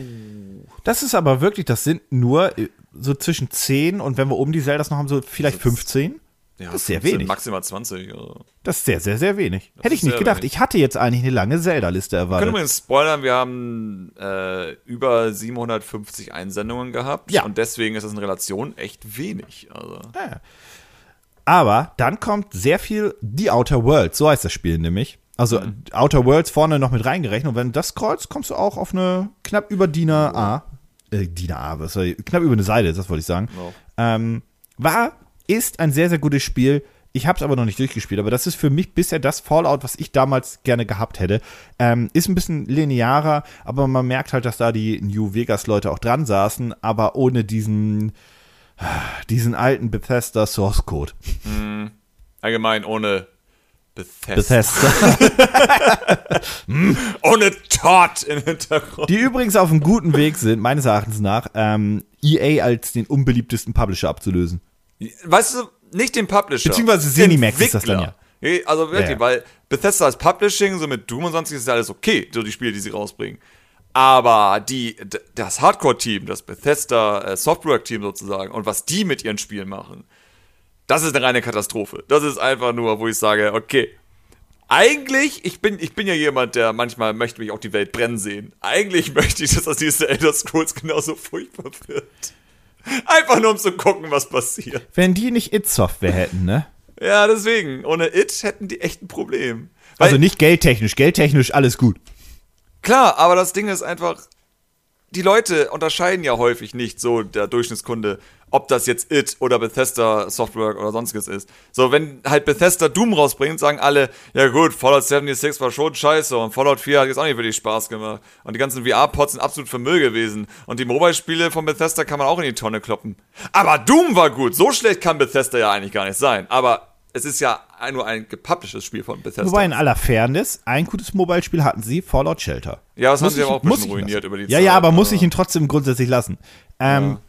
Das ist aber wirklich, das sind nur äh, so zwischen 10 und wenn wir um die Zeldas noch haben, so vielleicht 15. Ja, das ist sehr wenig. Maximal 20. Also. Das ist sehr, sehr, sehr wenig. Das Hätte ich nicht gedacht. Wenig. Ich hatte jetzt eigentlich eine lange Zelda-Liste erwartet. Wir können übrigens spoilern, wir haben äh, über 750 Einsendungen gehabt. Ja. Und deswegen ist das in Relation echt wenig. Also. Ja. Aber dann kommt sehr viel The Outer Worlds, so heißt das Spiel nämlich. Also mhm. Outer Worlds vorne noch mit reingerechnet. Und wenn du das kreuzt, kommst du auch auf eine knapp über DIN A. Äh, DIN A, was soll ich, knapp über eine Seite, das wollte ich sagen. Oh. Ähm, war ist ein sehr, sehr gutes Spiel. Ich habe es aber noch nicht durchgespielt, aber das ist für mich bisher das Fallout, was ich damals gerne gehabt hätte. Ähm, ist ein bisschen linearer, aber man merkt halt, dass da die New Vegas-Leute auch dran saßen, aber ohne diesen, diesen alten Bethesda Source Code. Mm, allgemein ohne Bethesda. Bethesda. ohne Todd im Hintergrund. Die übrigens auf einem guten Weg sind, meines Erachtens nach, ähm, EA als den unbeliebtesten Publisher abzulösen. Weißt du, nicht den Publisher. Beziehungsweise Cinemax ist das dann ja. Also wirklich, ja, ja. weil Bethesda als Publishing, so mit Doom und sonstiges ist ja alles okay, so die Spiele, die sie rausbringen. Aber die, das Hardcore-Team, das Bethesda äh, Software-Team sozusagen und was die mit ihren Spielen machen, das ist eine reine Katastrophe. Das ist einfach nur, wo ich sage, okay, eigentlich, ich bin, ich bin ja jemand, der manchmal möchte mich auch die Welt brennen sehen. Eigentlich möchte ich, dass das diese Elder Scrolls genauso furchtbar wird. Einfach nur um zu gucken, was passiert. Wenn die nicht It-Software hätten, ne? Ja, deswegen. Ohne It hätten die echt ein Problem. Weil, also nicht geldtechnisch. Geldtechnisch alles gut. Klar, aber das Ding ist einfach, die Leute unterscheiden ja häufig nicht so, der Durchschnittskunde, ob das jetzt It oder Bethesda Software oder sonstiges ist. So, wenn halt Bethesda Doom rausbringt, sagen alle, ja gut, Fallout 76 war schon scheiße und Fallout 4 hat jetzt auch nicht wirklich Spaß gemacht. Und die ganzen VR-Pods sind absolut für Müll gewesen. Und die Mobile-Spiele von Bethesda kann man auch in die Tonne kloppen. Aber Doom war gut. So schlecht kann Bethesda ja eigentlich gar nicht sein. Aber es ist ja nur ein gepublishtes Spiel von Bethesda. Wobei in aller Fairness, ein gutes Mobile-Spiel hatten sie, Fallout Shelter. Ja, das muss haben sie aber auch ein bisschen ruiniert über die ja, Zeit. Ja, ja, aber muss ich ihn trotzdem grundsätzlich lassen. Ähm, ja.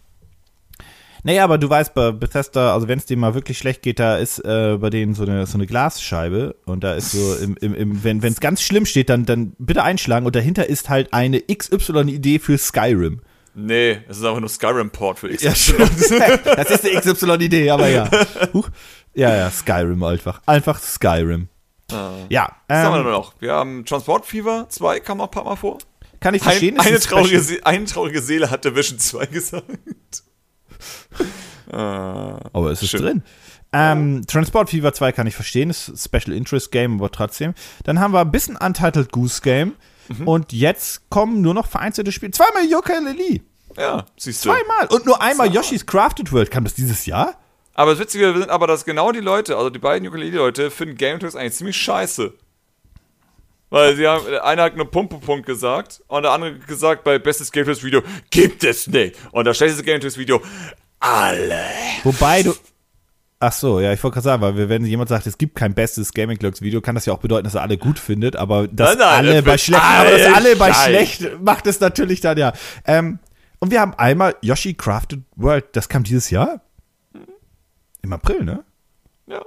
Naja, aber du weißt, bei Bethesda, also wenn es dem mal wirklich schlecht geht, da ist äh, bei denen so eine, so eine Glasscheibe und da ist so, im, im, im, wenn es ganz schlimm steht, dann, dann bitte einschlagen und dahinter ist halt eine XY-Idee für Skyrim. Nee, es ist einfach nur Skyrim-Port für XY. Ja, das ist eine XY-Idee, aber ja. Huch. Ja, ja, Skyrim einfach. Einfach Skyrim. Ah. Ja. Was ähm, haben wir ähm, noch? Wir haben Transport Fever 2, kam auch ein paar Mal vor. Kann ich verstehen. Ein, eine, traurige eine traurige Seele hat Division 2 gesagt. Ah, aber es ist schön. drin. Ähm, Transport Fever 2 kann ich verstehen, ist Special Interest Game, aber trotzdem. Dann haben wir ein bisschen Untitled Goose Game. Mhm. Und jetzt kommen nur noch vereinzelte Spiele. Zweimal Yooka-Laylee. Ja, siehst du. Zweimal. Und nur einmal Yoshi's Crafted World. Kam das dieses Jahr? Aber das Witzige sind aber, dass genau die Leute, also die beiden Ukulele-Leute, finden Game Talks eigentlich ziemlich scheiße. Weil sie haben, einer hat nur Punkt, Punkt gesagt und der andere gesagt, bei bestes Game Talks Video gibt es nicht. Und das schlechteste Game Talks Video, alle. Wobei du. Ach so, ja, ich wollte gerade sagen, weil wenn jemand sagt, es gibt kein bestes Gaming Clocks Video, kann das ja auch bedeuten, dass er alle gut findet, aber dass nein, nein, alle bei schlecht, aber dass alle bei schlecht macht es natürlich dann ja. Ähm, und wir haben einmal Yoshi Crafted World, das kam dieses Jahr? Im April, ne? Ja.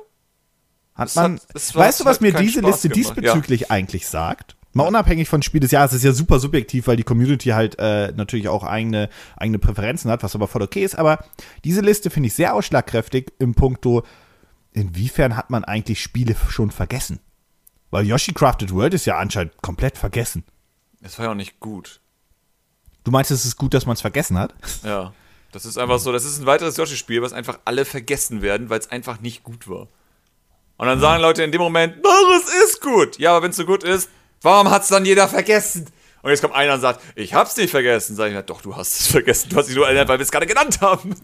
Hat man, hat, weißt du, was mir diese Liste gemacht. diesbezüglich ja. eigentlich sagt? Mal unabhängig von Spiel des Jahres, ist ja super subjektiv, weil die Community halt äh, natürlich auch eigene, eigene Präferenzen hat, was aber voll okay ist. Aber diese Liste finde ich sehr ausschlagkräftig im Punkto, inwiefern hat man eigentlich Spiele schon vergessen? Weil Yoshi Crafted World ist ja anscheinend komplett vergessen. Es war ja auch nicht gut. Du meinst, es ist gut, dass man es vergessen hat? Ja. Das ist einfach so, das ist ein weiteres Yoshi-Spiel, was einfach alle vergessen werden, weil es einfach nicht gut war. Und dann sagen Leute in dem Moment, oh, es ist gut. Ja, aber wenn es so gut ist, warum hat es dann jeder vergessen? Und jetzt kommt einer und sagt, ich hab's nicht vergessen. Sag ich, na doch, du hast es vergessen. Du hast dich nur erinnert, weil wir es gerade genannt haben.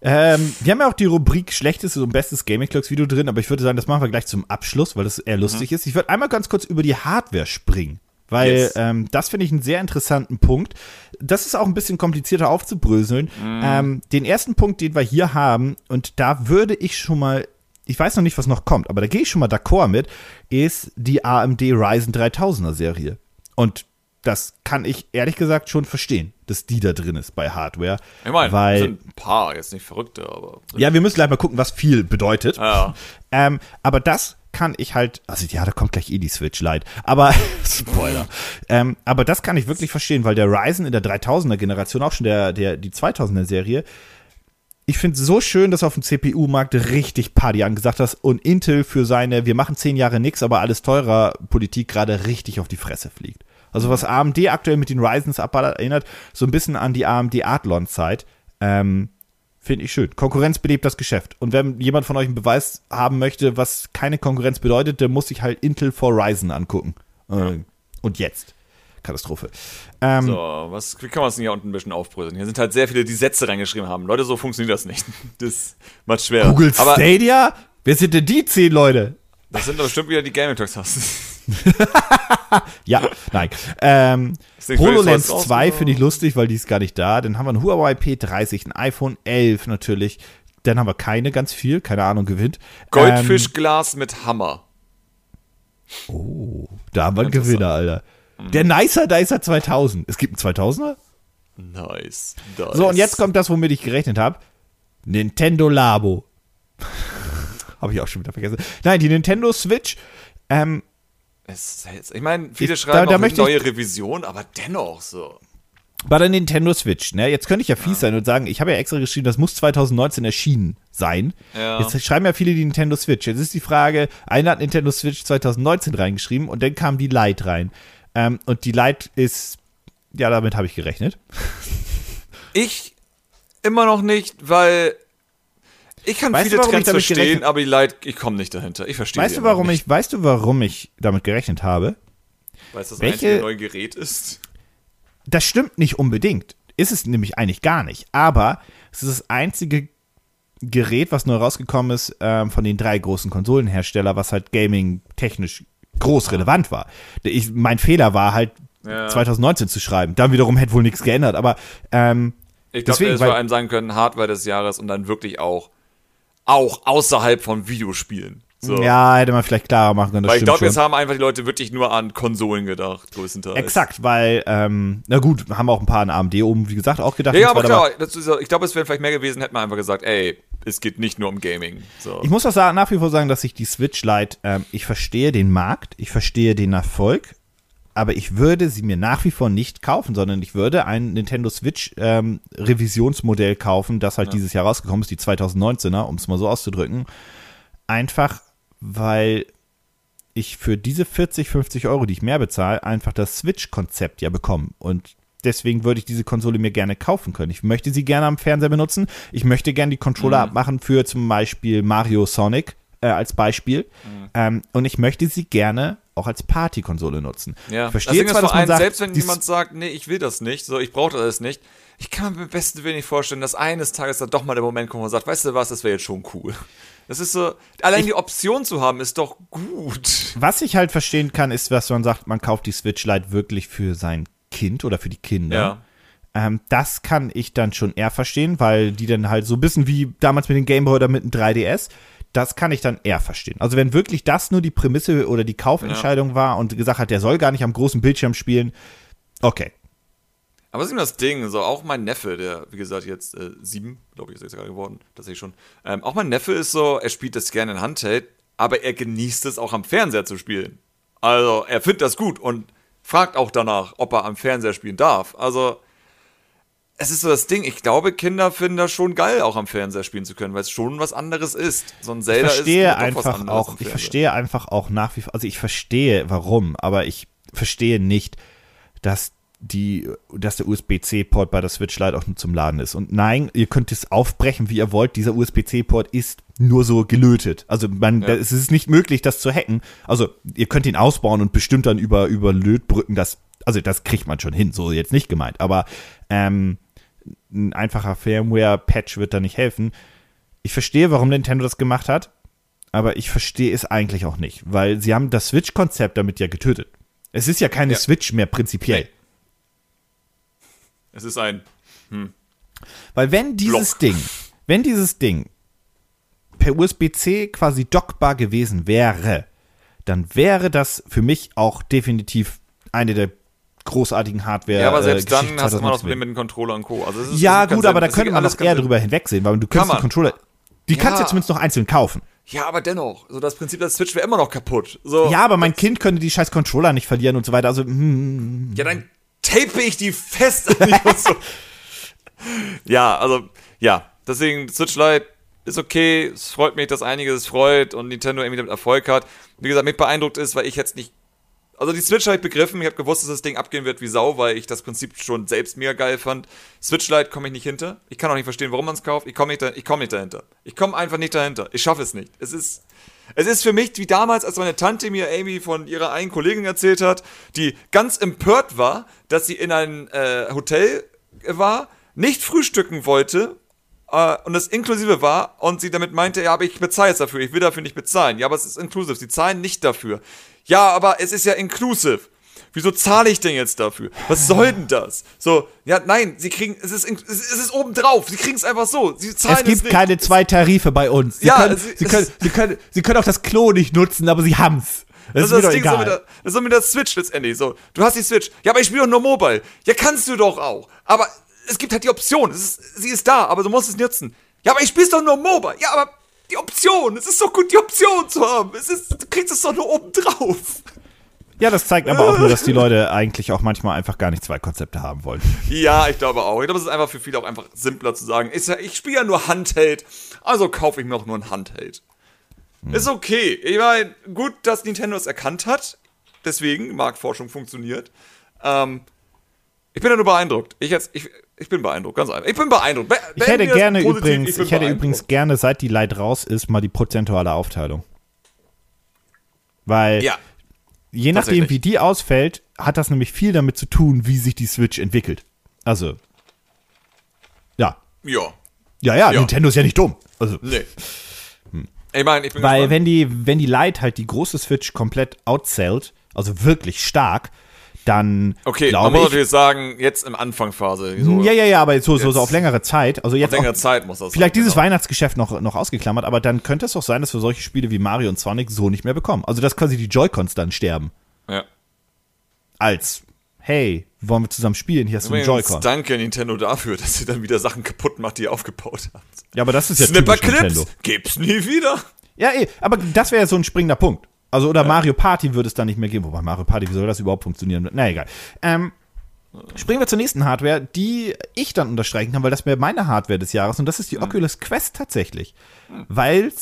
Ähm, wir haben ja auch die Rubrik Schlechtestes und Bestes Gaming Clocks Video drin, aber ich würde sagen, das machen wir gleich zum Abschluss, weil das eher lustig mhm. ist. Ich würde einmal ganz kurz über die Hardware springen. Weil yes. ähm, das finde ich einen sehr interessanten Punkt. Das ist auch ein bisschen komplizierter aufzubröseln. Mm. Ähm, den ersten Punkt, den wir hier haben, und da würde ich schon mal, ich weiß noch nicht, was noch kommt, aber da gehe ich schon mal d'accord mit, ist die AMD Ryzen 3000er Serie. Und das kann ich ehrlich gesagt schon verstehen, dass die da drin ist bei Hardware. Ich meine, weil, sind ein paar, jetzt nicht verrückte, aber. Ja, wir müssen gleich mal gucken, was viel bedeutet. Ja. Ähm, aber das kann ich halt, also ja, da kommt gleich eh die Switch Lite, aber Spoiler. ähm, aber das kann ich wirklich verstehen, weil der Ryzen in der 3000er Generation, auch schon der, der, die 2000er Serie, ich finde es so schön, dass auf dem CPU-Markt richtig Party angesagt hast und Intel für seine, wir machen zehn Jahre nix, aber alles teurer Politik gerade richtig auf die Fresse fliegt. Also was AMD aktuell mit den Ryzens abballert, erinnert so ein bisschen an die AMD Athlon-Zeit. Ähm, Finde ich schön. Konkurrenz belebt das Geschäft. Und wenn jemand von euch einen Beweis haben möchte, was keine Konkurrenz bedeutet, der muss sich halt Intel for Ryzen angucken. Äh, und jetzt. Katastrophe. Ähm, so, was, wie kann man es denn hier unten ein bisschen aufbröseln? Hier sind halt sehr viele, die Sätze reingeschrieben haben. Leute, so funktioniert das nicht. Das macht schwer. Google Aber Stadia? Wer sind denn die zehn Leute? Das sind doch bestimmt wieder die Gaming Talks hast. ja, nein. Ähm, HoloLens 2 finde ich lustig, weil die ist gar nicht da. Dann haben wir ein Huawei P30, ein iPhone 11 natürlich. Dann haben wir keine, ganz viel, keine Ahnung, gewinnt. Goldfischglas ähm, mit Hammer. Oh, da haben wir einen Gewinner, Alter. Mhm. Der Nicer Dicer 2000. Es gibt einen 2000er? Nice, nice. So, und jetzt kommt das, womit ich gerechnet habe. Nintendo Labo. habe ich auch schon wieder vergessen. Nein, die Nintendo Switch. Ähm, ich meine, viele ich, schreiben da, da eine neue Revision, aber dennoch so. Bei der Nintendo Switch, ne? Jetzt könnte ich ja fies ja. sein und sagen, ich habe ja extra geschrieben, das muss 2019 erschienen sein. Ja. Jetzt schreiben ja viele die Nintendo Switch. Jetzt ist die Frage, einer hat Nintendo Switch 2019 reingeschrieben und dann kam die Lite rein. Ähm, und die Lite ist, ja, damit habe ich gerechnet. Ich immer noch nicht, weil ich kann weißt viele du, Trends verstehen, aber die Leid, ich komme nicht dahinter. Ich verstehe Weißt du, warum nicht. ich, weißt du, warum ich damit gerechnet habe? Weil es das Welche, neue Gerät ist? Das stimmt nicht unbedingt. Ist es nämlich eigentlich gar nicht. Aber es ist das einzige Gerät, was neu rausgekommen ist ähm, von den drei großen Konsolenherstellern, was halt gaming-technisch groß relevant war. Ich, mein Fehler war halt ja. 2019 zu schreiben. Dann wiederum hätte wohl nichts geändert. Aber ähm, ich glaube, wir vor allem sagen können, Hardware des Jahres und dann wirklich auch auch außerhalb von Videospielen. So. Ja, hätte man vielleicht klarer machen können. weil ich glaube, jetzt haben einfach die Leute wirklich nur an Konsolen gedacht, größtenteils. Exakt, weil, ähm, na gut, haben auch ein paar an AMD oben, wie gesagt, auch gedacht. Ja, ja aber klar, ist, ich glaube, es wäre vielleicht mehr gewesen, hätte man einfach gesagt, ey, es geht nicht nur um Gaming. So. Ich muss auch sagen, nach wie vor sagen, dass ich die Switch Lite, ähm, ich verstehe den Markt, ich verstehe den Erfolg, aber ich würde sie mir nach wie vor nicht kaufen, sondern ich würde ein Nintendo Switch ähm, Revisionsmodell kaufen, das halt ja. dieses Jahr rausgekommen ist, die 2019er, um es mal so auszudrücken. Einfach, weil ich für diese 40, 50 Euro, die ich mehr bezahle, einfach das Switch-Konzept ja bekomme. Und deswegen würde ich diese Konsole mir gerne kaufen können. Ich möchte sie gerne am Fernseher benutzen. Ich möchte gerne die Controller mhm. abmachen für zum Beispiel Mario Sonic äh, als Beispiel. Mhm. Ähm, und ich möchte sie gerne auch als Partykonsole nutzen. Ja. Ich verstehe zwar, dass man sagt, selbst wenn jemand sagt, nee, ich will das nicht, so ich brauche das nicht, ich kann mir am besten wenig vorstellen, dass eines Tages dann doch mal der Moment kommt, man sagt, weißt du was, das wäre jetzt schon cool. Das ist so, allein ich, die Option zu haben, ist doch gut. Was ich halt verstehen kann, ist, was man sagt, man kauft die Switch Lite wirklich für sein Kind oder für die Kinder. Ja. Ähm, das kann ich dann schon eher verstehen, weil die dann halt so ein bisschen wie damals mit dem Game Boy oder mit dem 3DS, das kann ich dann eher verstehen. Also wenn wirklich das nur die Prämisse oder die Kaufentscheidung ja. war und gesagt hat, der soll gar nicht am großen Bildschirm spielen, okay. Aber was ist denn das Ding? So, auch mein Neffe, der, wie gesagt, jetzt äh, sieben, glaube ich, ist jetzt gerade geworden, tatsächlich schon. Ähm, auch mein Neffe ist so, er spielt das gerne in Handheld, aber er genießt es auch am Fernseher zu spielen. Also, er findet das gut und fragt auch danach, ob er am Fernseher spielen darf. Also, es ist so das Ding, ich glaube, Kinder finden das schon geil, auch am Fernseher spielen zu können, weil es schon was anderes ist. So ein Zelda ich verstehe ist einfach auch, ich verstehe einfach auch nach wie vor, also ich verstehe warum, aber ich verstehe nicht, dass die, dass der USB-C-Port bei der Switch Lite auch nur zum Laden ist. Und nein, ihr könnt es aufbrechen, wie ihr wollt. Dieser USB-C-Port ist nur so gelötet. Also man, ja. es ist nicht möglich, das zu hacken. Also ihr könnt ihn ausbauen und bestimmt dann über, über Lötbrücken das, also das kriegt man schon hin, so jetzt nicht gemeint. Aber ähm, ein einfacher Firmware-Patch wird da nicht helfen. Ich verstehe, warum Nintendo das gemacht hat, aber ich verstehe es eigentlich auch nicht, weil sie haben das Switch-Konzept damit ja getötet. Es ist ja keine ja. Switch mehr prinzipiell. Nee. Es ist ein. Hm. Weil wenn dieses Block. Ding, wenn dieses Ding per USB-C quasi dockbar gewesen wäre, dann wäre das für mich auch definitiv eine der großartigen Hardware. Ja, aber selbst äh, dann hast du immer noch Problem mit dem Controller und Co. Also ist, ja, gut, aber da könnte man noch eher drüber hinwegsehen, weil du kannst die Controller, die ja. kannst du ja zumindest noch einzeln kaufen. Ja, aber dennoch, so das Prinzip der Switch wäre immer noch kaputt. So, ja, aber mein Kind könnte die scheiß Controller nicht verlieren und so weiter. Also, hm. Ja, dann tape ich die fest Konsole. ja, also, ja. Deswegen, Switch Lite ist okay. Es freut mich, dass einiges freut und Nintendo irgendwie damit Erfolg hat. Wie gesagt, mich beeindruckt ist, weil ich jetzt nicht. Also die Switch habe ich begriffen, ich habe gewusst, dass das Ding abgehen wird wie Sau, weil ich das Prinzip schon selbst mega geil fand. Switch Lite komme ich nicht hinter. Ich kann auch nicht verstehen, warum man es kauft. Ich komme nicht, komm nicht dahinter. Ich komme einfach nicht dahinter. Ich schaffe es nicht. Es ist. Es ist für mich wie damals, als meine Tante mir Amy von ihrer einen Kollegin erzählt hat, die ganz empört war, dass sie in ein äh, Hotel war, nicht frühstücken wollte äh, und es inklusive war und sie damit meinte, ja, aber ich bezahle jetzt dafür, ich will dafür nicht bezahlen. Ja, aber es ist inklusive, sie zahlen nicht dafür. Ja, aber es ist ja inklusive. Wieso zahle ich denn jetzt dafür? Was soll denn das? So, ja, nein, sie kriegen, es ist, es ist obendrauf. Sie kriegen es einfach so. Sie zahlen es gibt es keine zwei Tarife bei uns. Sie, ja, können, sie, sie, können, sie, können, sie können auch das Klo nicht nutzen, aber sie haben's. Das, das ist, das Ding egal. So mit der, das ist mit der Switch letztendlich. So, du hast die Switch. Ja, aber ich spiele doch nur Mobile. Ja, kannst du doch auch. Aber es gibt halt die Option. Ist, sie ist da, aber du musst es nutzen. Ja, aber ich spiele doch nur Mobile. Ja, aber die Option. Es ist so gut, die Option zu haben. Es ist, du kriegst es doch nur oben drauf. Ja, das zeigt aber auch nur, dass die Leute eigentlich auch manchmal einfach gar nicht zwei Konzepte haben wollen. Ja, ich glaube auch. Ich glaube, es ist einfach für viele auch einfach simpler zu sagen, ja, ich spiele ja nur Handheld, also kaufe ich mir auch nur ein Handheld. Hm. Ist okay. Ich meine, gut, dass Nintendo es erkannt hat. Deswegen, Marktforschung funktioniert. Ähm, ich bin ja nur beeindruckt. Ich, jetzt, ich, ich bin beeindruckt, ganz einfach. Ich bin beeindruckt. Be ich hätte gerne übrigens, ich, ich hätte übrigens gerne, seit die Light raus ist, mal die prozentuale Aufteilung. Weil ja. Je nachdem, wie die ausfällt, hat das nämlich viel damit zu tun, wie sich die Switch entwickelt. Also, ja. Ja. Ja, ja, ja. Nintendo ist ja nicht dumm. Also. Nee. Hm. Ich meine, ich bin Weil gespannt. wenn die, wenn die Lite halt die große Switch komplett outsellt, also wirklich stark, dann Okay, man muss natürlich sagen, jetzt im Anfangphase. So ja, ja, ja, aber so, so, so auf längere Zeit. Also jetzt auf längere auch, Zeit muss das Vielleicht sein, dieses genau. Weihnachtsgeschäft noch, noch ausgeklammert, aber dann könnte es auch sein, dass wir solche Spiele wie Mario und Sonic so nicht mehr bekommen. Also dass quasi die Joy-Cons dann sterben. Ja. Als, hey, wollen wir zusammen spielen? Hier hast du einen Joy-Con. Danke Nintendo dafür, dass sie dann wieder Sachen kaputt macht, die ihr aufgebaut habt. Ja, aber das ist ja Snipper Clips Nintendo. gibt's nie wieder. Ja, eh, aber das wäre ja so ein springender Punkt. Also, oder ja. Mario Party würde es dann nicht mehr geben. Wobei Mario Party, wie soll das überhaupt funktionieren? Na egal. Ähm, springen wir zur nächsten Hardware, die ich dann unterstreichen kann, weil das wäre meine Hardware des Jahres und das ist die mhm. Oculus Quest tatsächlich. Mhm. Weil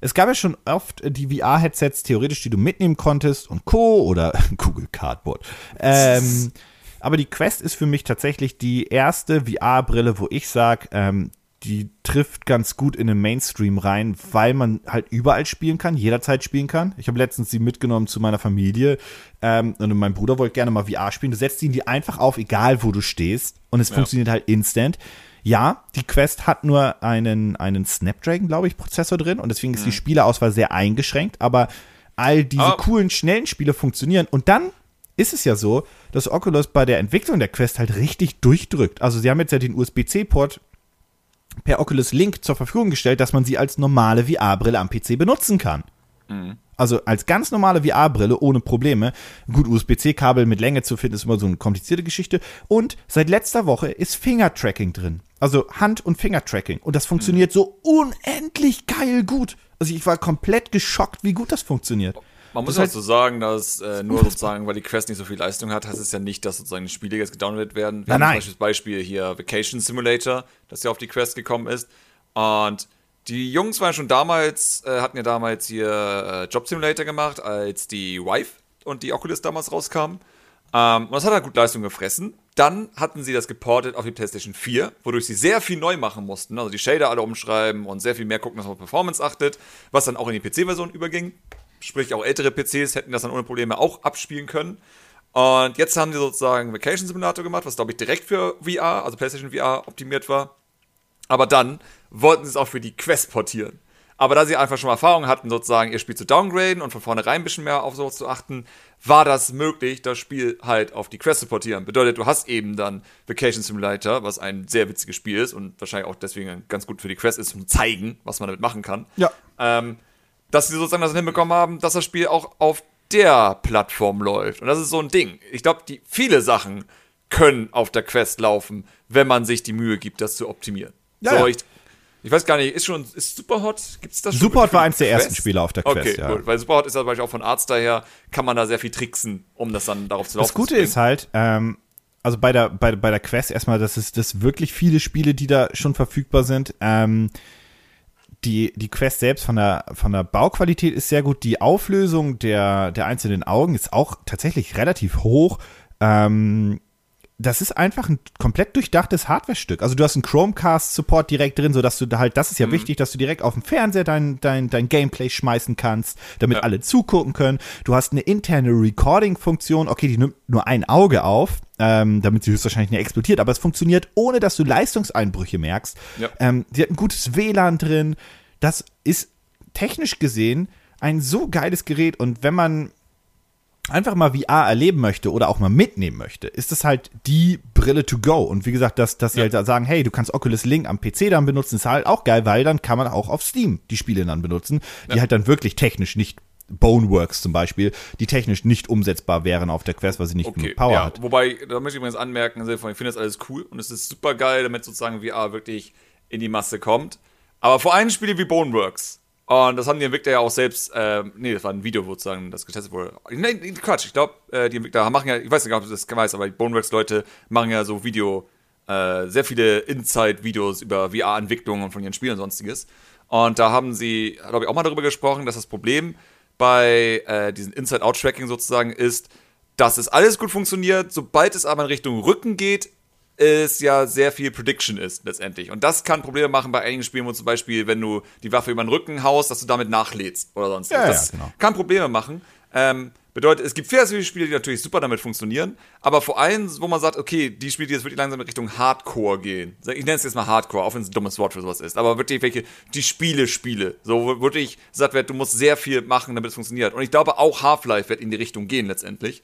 es gab ja schon oft die VR-Headsets theoretisch, die du mitnehmen konntest und Co. oder Google Cardboard. Ähm, aber die Quest ist für mich tatsächlich die erste VR-Brille, wo ich sage, ähm, die trifft ganz gut in den Mainstream rein, weil man halt überall spielen kann, jederzeit spielen kann. Ich habe letztens sie mitgenommen zu meiner Familie ähm, und mein Bruder wollte gerne mal VR spielen. Du setzt ihn die einfach auf, egal wo du stehst und es ja. funktioniert halt instant. Ja, die Quest hat nur einen, einen Snapdragon, glaube ich, Prozessor drin und deswegen ist mhm. die Spielerauswahl sehr eingeschränkt, aber all diese oh. coolen, schnellen Spiele funktionieren und dann ist es ja so, dass Oculus bei der Entwicklung der Quest halt richtig durchdrückt. Also sie haben jetzt ja den USB-C-Port per Oculus Link zur Verfügung gestellt, dass man sie als normale VR-Brille am PC benutzen kann. Mhm. Also als ganz normale VR-Brille ohne Probleme. Gut, USB-C-Kabel mit Länge zu finden ist immer so eine komplizierte Geschichte. Und seit letzter Woche ist Finger-Tracking drin. Also Hand- und Finger-Tracking. Und das funktioniert mhm. so unendlich geil gut. Also ich war komplett geschockt, wie gut das funktioniert. Man muss halt so sagen, dass äh, nur sozusagen, weil die Quest nicht so viel Leistung hat, heißt es ja nicht, dass sozusagen die Spiele jetzt gedownloadet werden. Wir nein, nein. zum Beispiel hier Vacation Simulator, das ja auf die Quest gekommen ist. Und die Jungs waren schon damals, äh, hatten ja damals hier äh, Job Simulator gemacht, als die Vive und die Oculus damals rauskamen. Ähm, und das hat halt gut Leistung gefressen. Dann hatten sie das geportet auf die PlayStation 4, wodurch sie sehr viel neu machen mussten. Also die Shader alle umschreiben und sehr viel mehr gucken, dass man auf Performance achtet, was dann auch in die PC-Version überging. Sprich, auch ältere PCs hätten das dann ohne Probleme auch abspielen können. Und jetzt haben sie sozusagen Vacation Simulator gemacht, was glaube ich direkt für VR, also PlayStation VR, optimiert war. Aber dann wollten sie es auch für die Quest portieren. Aber da sie einfach schon Erfahrung hatten, sozusagen ihr Spiel zu downgraden und von vornherein ein bisschen mehr auf sowas zu achten, war das möglich, das Spiel halt auf die Quest zu portieren. Bedeutet, du hast eben dann Vacation Simulator, was ein sehr witziges Spiel ist und wahrscheinlich auch deswegen ganz gut für die Quest ist, um zu zeigen, was man damit machen kann. Ja. Ähm, dass sie sozusagen das hinbekommen haben, dass das Spiel auch auf der Plattform läuft. Und das ist so ein Ding. Ich glaube, die viele Sachen können auf der Quest laufen, wenn man sich die Mühe gibt, das zu optimieren. Ja, so, ich, ich weiß gar nicht, ist schon, ist Superhot, gibt's das schon? Superhot war eins der ersten Spiele auf der Quest, Okay, ja. gut, weil Superhot ist ja zum Beispiel auch von Arzt daher, kann man da sehr viel tricksen, um das dann darauf zu laufen Das Gute ist halt, ähm, also bei der, bei, bei der Quest erstmal, dass es das wirklich viele Spiele, die da schon verfügbar sind. Ähm, die, die Quest selbst von der, von der Bauqualität ist sehr gut. Die Auflösung der, der einzelnen Augen ist auch tatsächlich relativ hoch. Ähm, das ist einfach ein komplett durchdachtes Hardware-Stück. Also du hast einen Chromecast-Support direkt drin, sodass du da halt, das ist Mhm. ja wichtig, dass du direkt auf dem Fernseher dein, dein, dein Gameplay schmeißen kannst, damit Ja. alle zugucken können. Du hast eine interne Recording-Funktion, okay, die nimmt nur ein Auge auf, ähm, damit sie höchstwahrscheinlich nicht explodiert, aber es funktioniert, ohne dass du Leistungseinbrüche merkst. Ja. Ähm, sie hat ein gutes WLAN drin. Das ist technisch gesehen ein so geiles Gerät und wenn man einfach mal VR erleben möchte oder auch mal mitnehmen möchte, ist das halt die Brille to go. Und wie gesagt, dass, dass sie Ja. halt da sagen, hey, du kannst Oculus Link am PC dann benutzen, ist halt auch geil, weil dann kann man auch auf Steam die Spiele dann benutzen, die Ja. halt dann wirklich technisch nicht Boneworks zum Beispiel, die technisch nicht umsetzbar wären auf der Quest, weil sie nicht Okay, genug Power ja, hat. wobei, da möchte ich übrigens anmerken, im Sinne von, ich finde das alles cool und es ist super geil, damit sozusagen VR wirklich in die Masse kommt. Aber vor allem Spiele wie Boneworks, und das haben die Entwickler ja auch selbst, ähm, nee, das war ein Video, wo sozusagen das getestet wurde. Nee, Quatsch, ich glaube, äh, die Entwickler machen ja, ich weiß nicht, ob du das weißt, aber die Boneworks-Leute machen ja so Video, äh, sehr viele Inside-Videos über VR-Entwicklungen von ihren Spielen und sonstiges. Und da haben sie, glaube ich, auch mal darüber gesprochen, dass das Problem bei äh, diesem Inside-Out-Tracking sozusagen ist, dass es alles gut funktioniert, sobald es aber in Richtung Rücken geht, es ja sehr viel Prediction ist letztendlich. Und das kann Probleme machen bei einigen Spielen, wo zum Beispiel, wenn du die Waffe über den Rücken haust, dass du damit nachlädst oder sonst Ja, was. ja, Das genau. kann Probleme machen. Ähm, bedeutet, es gibt sehr viele Spiele, die natürlich super damit funktionieren, aber vor allem, wo man sagt, okay, die Spiele, die jetzt wirklich langsam in Richtung Hardcore gehen. Ich nenne es jetzt mal Hardcore, auch wenn es ein dummes Wort für sowas ist, aber wirklich welche, die Spiele, Spiele. So wirklich gesagt wird, du musst sehr viel machen, damit es funktioniert. Und ich glaube, auch Half-Life wird in die Richtung gehen letztendlich.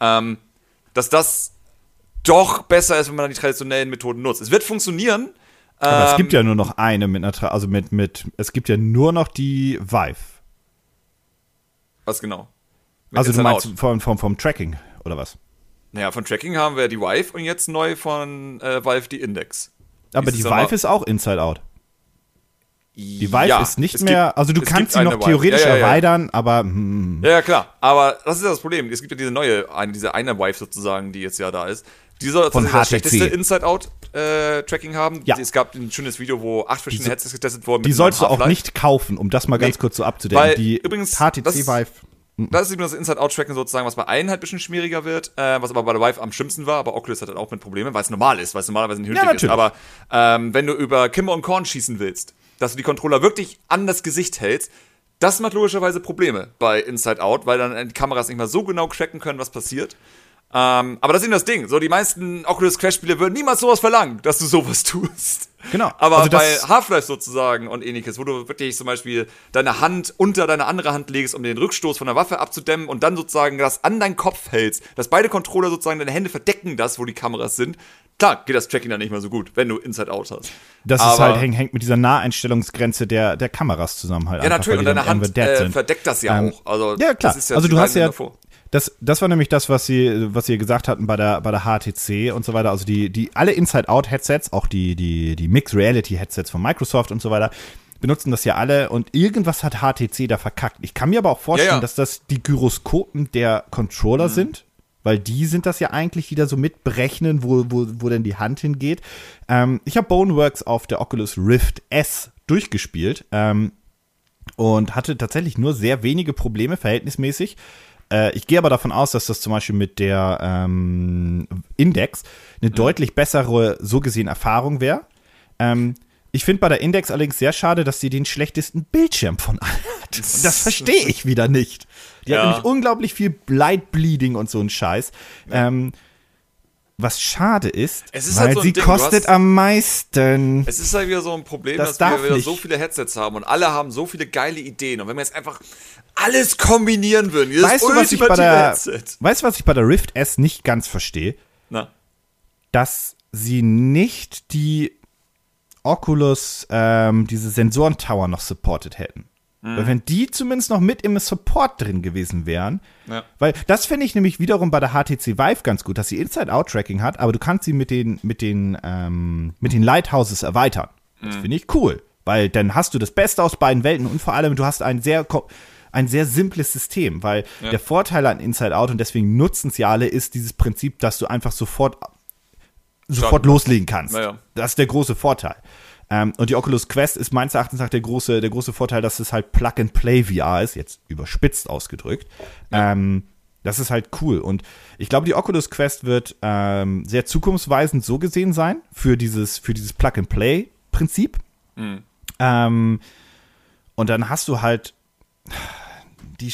Ähm, dass das doch besser ist, wenn man dann die traditionellen Methoden nutzt. Es wird funktionieren. Aber es ähm, gibt ja nur noch eine mit einer, also mit, mit, es gibt ja nur noch die Vive. Was genau? Mit Also du meinst vom, vom, vom Tracking, oder was? Naja, von Tracking haben wir die Vive und jetzt neu von äh, Valve die Index. Aber die es Vive ist auch Inside Out. Die Vive Ja, ist nicht es mehr, gibt- also du es kannst sie noch Vive. theoretisch Ja, ja, erweitern, aber hm, Ja, ja, klar. Aber das ist ja das Problem. Es gibt ja diese neue, eine, diese eine Vive sozusagen, die jetzt ja da ist. Die soll Von das HTC. schlechteste Inside-Out-Tracking haben. Ja. Es gab ein schönes Video, wo acht verschiedene Headsets getestet wurden. die sollst du auch nicht kaufen, um das mal ganz Nee. kurz so abzudecken. Die übrigens, HTC das ist- Vive. Das ist eben das Inside-Out-Tracking sozusagen, was bei einen halt ein bisschen schwieriger wird, äh, was aber bei der Vive am schlimmsten war, aber Oculus hat halt auch mit Problemen, weil es normal ist, weil es normalerweise nicht nötig ist. natürlich. Aber ähm, wenn du über Kimber und Korn schießen willst, dass du die Controller wirklich an das Gesicht hältst, das macht logischerweise Probleme bei Inside-Out, weil dann die Kameras nicht mehr so genau tracken können, was passiert. Ähm, aber das ist eben das Ding. So, die meisten Oculus Quest-Spiele würden niemals sowas verlangen, dass du sowas tust. Genau. Aber Also bei Half-Life sozusagen und ähnliches, wo du wirklich zum Beispiel deine Hand unter deine andere Hand legst, um den Rückstoß von der Waffe abzudämmen und dann sozusagen das an deinen Kopf hältst, dass beide Controller sozusagen deine Hände verdecken das, wo die Kameras sind. Klar, geht das Tracking dann nicht mehr so gut, wenn du Inside-Out hast. Das ist Aber- halt hängt, hängt mit dieser Naheinstellungsgrenze der, der Kameras zusammen halt. Ja, natürlich, und deine Hand äh, verdeckt das ja Ähm, auch. Also, Ja, klar. ist ja also du hast ja, davor. Das, das war nämlich das, was sie, was sie gesagt hatten bei der, bei der HTC und so weiter. Also die, die, alle Inside-Out-Headsets, auch die, die, die Mixed Reality-Headsets von Microsoft und so weiter, benutzen das ja alle und irgendwas hat HTC da verkackt. Ich kann mir aber auch vorstellen, Ja, ja. dass das die Gyroskopen der Controller Mhm. sind, weil die sind das ja eigentlich, die da so mit berechnen, wo, wo, wo denn die Hand hingeht. Ähm, ich habe Boneworks auf der Oculus Rift S durchgespielt ähm, und hatte tatsächlich nur sehr wenige Probleme, verhältnismäßig. Äh, ich gehe aber davon aus, dass das zum Beispiel mit der ähm, Index eine deutlich bessere, so gesehen, Erfahrung wäre. Ähm, ich finde bei der Index allerdings sehr schade, dass sie den schlechtesten Bildschirm von allen hat. Und das verstehe ich wieder nicht. Die Ja. hat nämlich unglaublich viel Light Bleeding und so ein Scheiß. Ähm, was schade ist, ist weil halt so sie Ding, kostet hast- am meisten. Es ist halt wieder so ein Problem, Das dass wir wieder nicht. so viele Headsets haben und alle haben so viele geile Ideen. Und wenn wir jetzt einfach alles kombinieren würden, dieses Weißt du, was ich bei der, Headset. weißt du, was ich bei der Rift S nicht ganz verstehe? Na, dass sie nicht die Oculus, ähm, diese Sensoren-Tower noch supported hätten. Mhm. Weil wenn die zumindest noch mit im Support drin gewesen wären, Ja. weil das finde ich nämlich wiederum bei der HTC Vive ganz gut, dass sie Inside-Out-Tracking hat, aber du kannst sie mit den, mit den, ähm, mit den Lighthouses erweitern. Das Mhm. finde ich cool, weil dann hast du das Beste aus beiden Welten und vor allem du hast ein sehr, ein sehr simples System, weil Ja. der Vorteil an Inside Out und deswegen nutzen es ja alle, ist dieses Prinzip, dass du einfach sofort sofort loslegen kannst. Naja. Das ist der große Vorteil. Ähm, und die Oculus Quest ist meines Erachtens nach der große, der große Vorteil, dass es halt Plug-and-Play VR ist, jetzt überspitzt ausgedrückt. Ähm, das ist halt cool. Und ich glaube, die Oculus Quest wird ähm, sehr zukunftsweisend so gesehen sein für dieses, für dieses Plug-and-Play-Prinzip. Mhm. Ähm, und dann hast du halt die,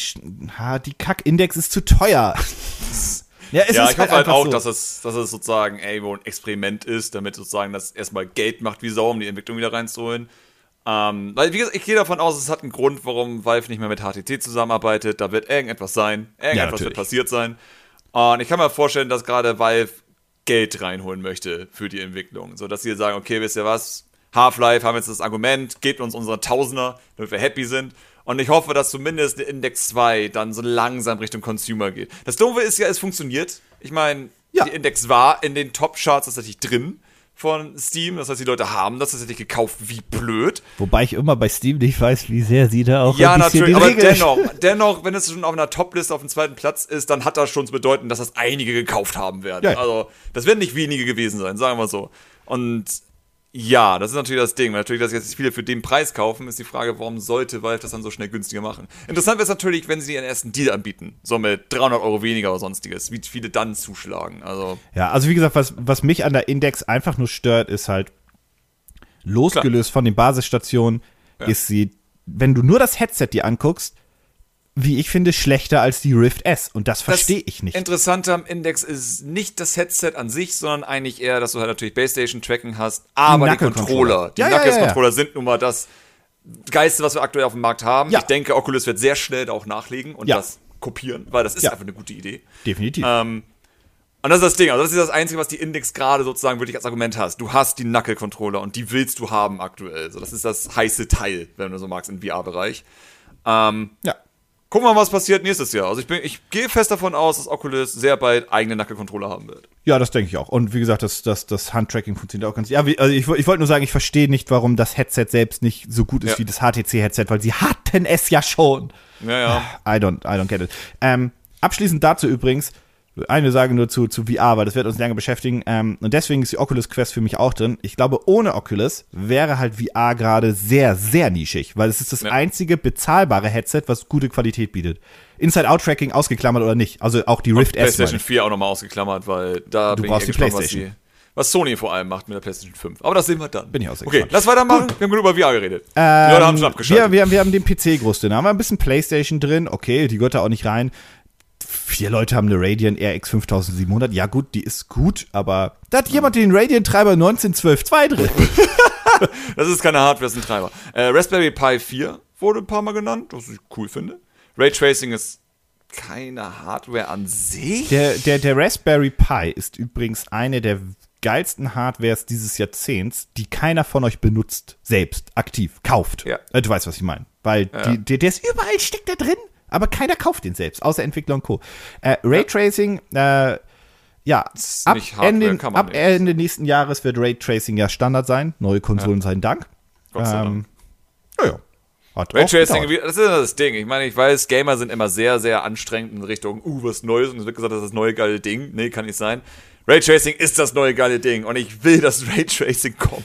ha, die Kack-Index ist zu teuer. ja, ja, ich hoffe halt einfach auch, so. dass, es, dass es sozusagen ey, wo ein Experiment ist, damit sozusagen das erstmal Geld macht wie Sau, um die Entwicklung wieder reinzuholen. Ähm, weil, wie gesagt, ich gehe davon aus, es hat einen Grund, warum Valve nicht mehr mit HTC zusammenarbeitet. Da wird irgendetwas sein. Irgendetwas wird natürlich. passiert sein. Und ich kann mir vorstellen, dass gerade Valve Geld reinholen möchte für die Entwicklung. So dass sie sagen, okay, wisst ihr was? Half-Life haben jetzt das Argument, gebt uns unsere Tausender, damit wir happy sind. Und ich hoffe, dass zumindest der Index 2 dann so langsam Richtung Consumer geht. Das Doofe ist ja, es funktioniert. Ich meine, Ja. die Index war in den Top-Charts tatsächlich drin von Steam. Das heißt, die Leute haben das tatsächlich gekauft, wie blöd. Wobei ich immer bei Steam nicht weiß, wie sehr sie da auch Ja, natürlich, aber dennoch, dennoch, wenn es schon auf einer Top-Liste auf dem zweiten Platz ist, dann hat das schon zu bedeuten, dass das einige gekauft haben werden. Ja. Also, das werden nicht wenige gewesen sein, sagen wir so. Und ja, das ist natürlich das Ding. Weil Natürlich, dass jetzt viele für den Preis kaufen, ist die Frage, warum sollte Valve das dann so schnell günstiger machen? Interessant wäre es natürlich, wenn sie ihren ersten Deal anbieten. So mit 300 Euro weniger oder sonstiges. Wie viele dann zuschlagen. Also, Ja, also wie gesagt, was, was mich an der Index einfach nur stört, ist halt, losgelöst von den Basisstationen, Ja. ist sie, wenn du nur das Headset dir anguckst, wie ich finde, schlechter als die Rift S. Und das verstehe ich nicht. Interessante am Index ist nicht das Headset an sich, sondern eigentlich eher, dass du halt natürlich Baystation-Tracking hast, aber die, Knuckle-Controller. Controller. Die Ja, ja, ja, ja. Knuckles-Controller sind nun mal das Geiste, was wir aktuell auf dem Markt haben. Ja. Ich denke, Oculus wird sehr schnell da auch nachlegen und Ja. das kopieren, weil das ist Ja. einfach eine gute Idee. Definitiv. Ähm, und das ist das Ding. Also das ist das Einzige, was die Index gerade sozusagen wirklich als Argument hast. Du hast die Knuckle-Controller und die willst du haben aktuell. So, das ist das heiße Teil, wenn du so magst, im VR-Bereich. Ähm, ja. Gucken wir mal, was passiert nächstes Jahr. Also ich, bin, ich gehe fest davon aus, dass Oculus sehr bald eigene Knuckle-Controller haben wird. Ja, das denke ich auch. Und wie gesagt, das, das, das Handtracking funktioniert auch ganz. Ja, wie, also ich, ich wollte nur sagen, ich verstehe nicht, warum das Headset selbst nicht so gut ist Ja. wie das HTC-Headset, weil sie hatten es ja schon. Ja, ja. I don't, I don't get it. Ähm, abschließend dazu übrigens, eine Sage nur zu, zu VR, weil das wird uns lange beschäftigen. Ähm, und deswegen ist die Oculus Quest für mich auch drin. Ich glaube, ohne Oculus wäre halt VR gerade sehr, sehr nischig, weil es ist das Ja. einzige bezahlbare Headset, was gute Qualität bietet. Inside-Out-Tracking ausgeklammert oder nicht. Also auch die Rift S. PlayStation meine ich. 4 auch nochmal ausgeklammert, weil da Du bin brauchst ich die gespannt, was, PlayStation. die, was Sony vor allem macht mit der PlayStation 5. Aber das sehen wir dann. Bin ich auch sehr Okay, gespannt. lass weitermachen. Wir haben genug über VR geredet. die Ähm, Leute haben schon wir, abgeschaltet. wir, wir haben den PC groß drin. Da haben wir ein bisschen PlayStation drin. Okay, die gehört da auch nicht rein. Vier Leute haben eine Radeon RX 5700. Ja, gut, die ist gut, aber da hat jemand den Radeon-Treiber 1912.2 drin. Das ist keine Hardware, das ist ein Treiber. Äh, Raspberry Pi 4 wurde ein paar Mal genannt, was ich cool finde. Raytracing ist keine Hardware an sich. Der, der, der Raspberry Pi ist übrigens eine der geilsten Hardwares dieses Jahrzehnts, die keiner von euch benutzt, selbst, aktiv, kauft. Ja. Äh, Du weißt, was ich meine. Weil die, der, der ist überall, steckt da drin, aber keiner kauft den selbst, außer Entwickler und Co. Äh, Raytracing, äh, ja, ab, Ende, ab. Ende nächsten Jahres wird Raytracing ja Standard sein. Neue Konsolen sei Dank. Gott sei Ähm, Ja, Hat Raytracing, das ist das Ding. Ich meine, ich weiß, Gamer sind immer sehr, sehr anstrengend in Richtung, uh, was Neues. Und es wird gesagt, das ist das neue geile Ding. Nee, kann nicht sein. Raytracing ist das neue geile Ding. Und ich will, dass Raytracing kommt.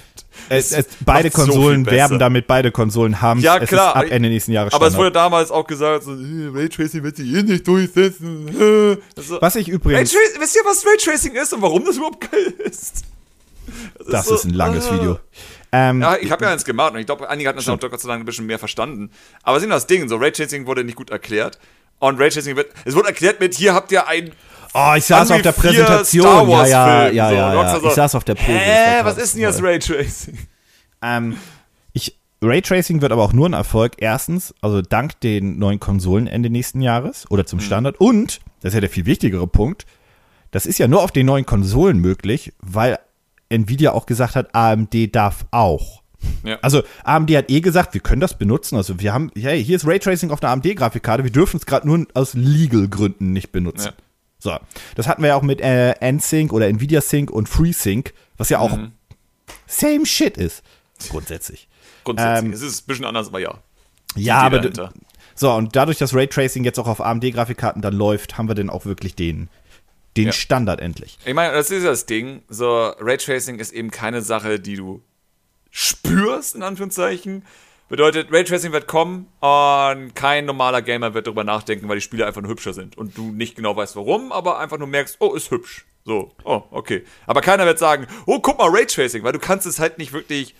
Es, es, beide Konsolen so werben damit, beide Konsolen haben ja, klar. ab Ende nächsten Jahres Aber es wurde damals auch gesagt, so, Raytracing wird sich eh nicht durchsetzen. Also, was ich übrigens... Raytracing, wisst ihr, was Raytracing ist und warum das überhaupt geil ist? Das, das ist, so, ist, ein langes uh, Video. Ähm, ja, ich habe ja eins gemacht und ich glaube, einige hatten das auch Gott sei Dank ein bisschen mehr verstanden. Aber sind das Ding, so Raytracing wurde nicht gut erklärt. Und Raytracing wird, es wurde erklärt mit, hier habt ihr ein Oh, ich saß auf der Präsentation. Ja, ja, ja, ja, ja. Ich saß auf der Präsentation. Hä, was ist denn jetzt Raytracing? Ähm, ich, Raytracing wird aber auch nur ein Erfolg. Erstens, also dank den neuen Konsolen Ende nächsten Jahres oder zum mhm. Standard. Mhm. Und, das ist ja der viel wichtigere Punkt, das ist ja nur auf den neuen Konsolen möglich, weil Nvidia auch gesagt hat, AMD darf auch. Ja. Also AMD hat eh gesagt, wir können das benutzen. Also wir haben, hey, hier ist Raytracing auf einer AMD-Grafikkarte, wir dürfen es gerade nur aus Legal-Gründen nicht benutzen. Ja. So, das hatten wir ja auch mit äh, NSYNC oder Nvidia Sync und FreeSync, was ja auch mhm. same shit ist. Grundsätzlich. Grundsätzlich. Ähm, es ist ein bisschen anders, aber ja. Ja, aber so, und dadurch, dass Raytracing jetzt auch auf AMD-Grafikkarten dann läuft, haben wir dann auch wirklich den, den ja. Standard endlich. Ich meine, das ist das Ding. So, Raytracing ist eben keine Sache, die du spürst, in Anführungszeichen. Bedeutet, Raytracing wird kommen und kein normaler Gamer wird darüber nachdenken, weil die Spiele einfach nur hübscher sind. Und du nicht genau weißt warum, aber einfach nur merkst, oh, ist hübsch. So, oh, okay. Aber keiner wird sagen, oh, guck mal, Raytracing, weil du kannst es halt nicht wirklich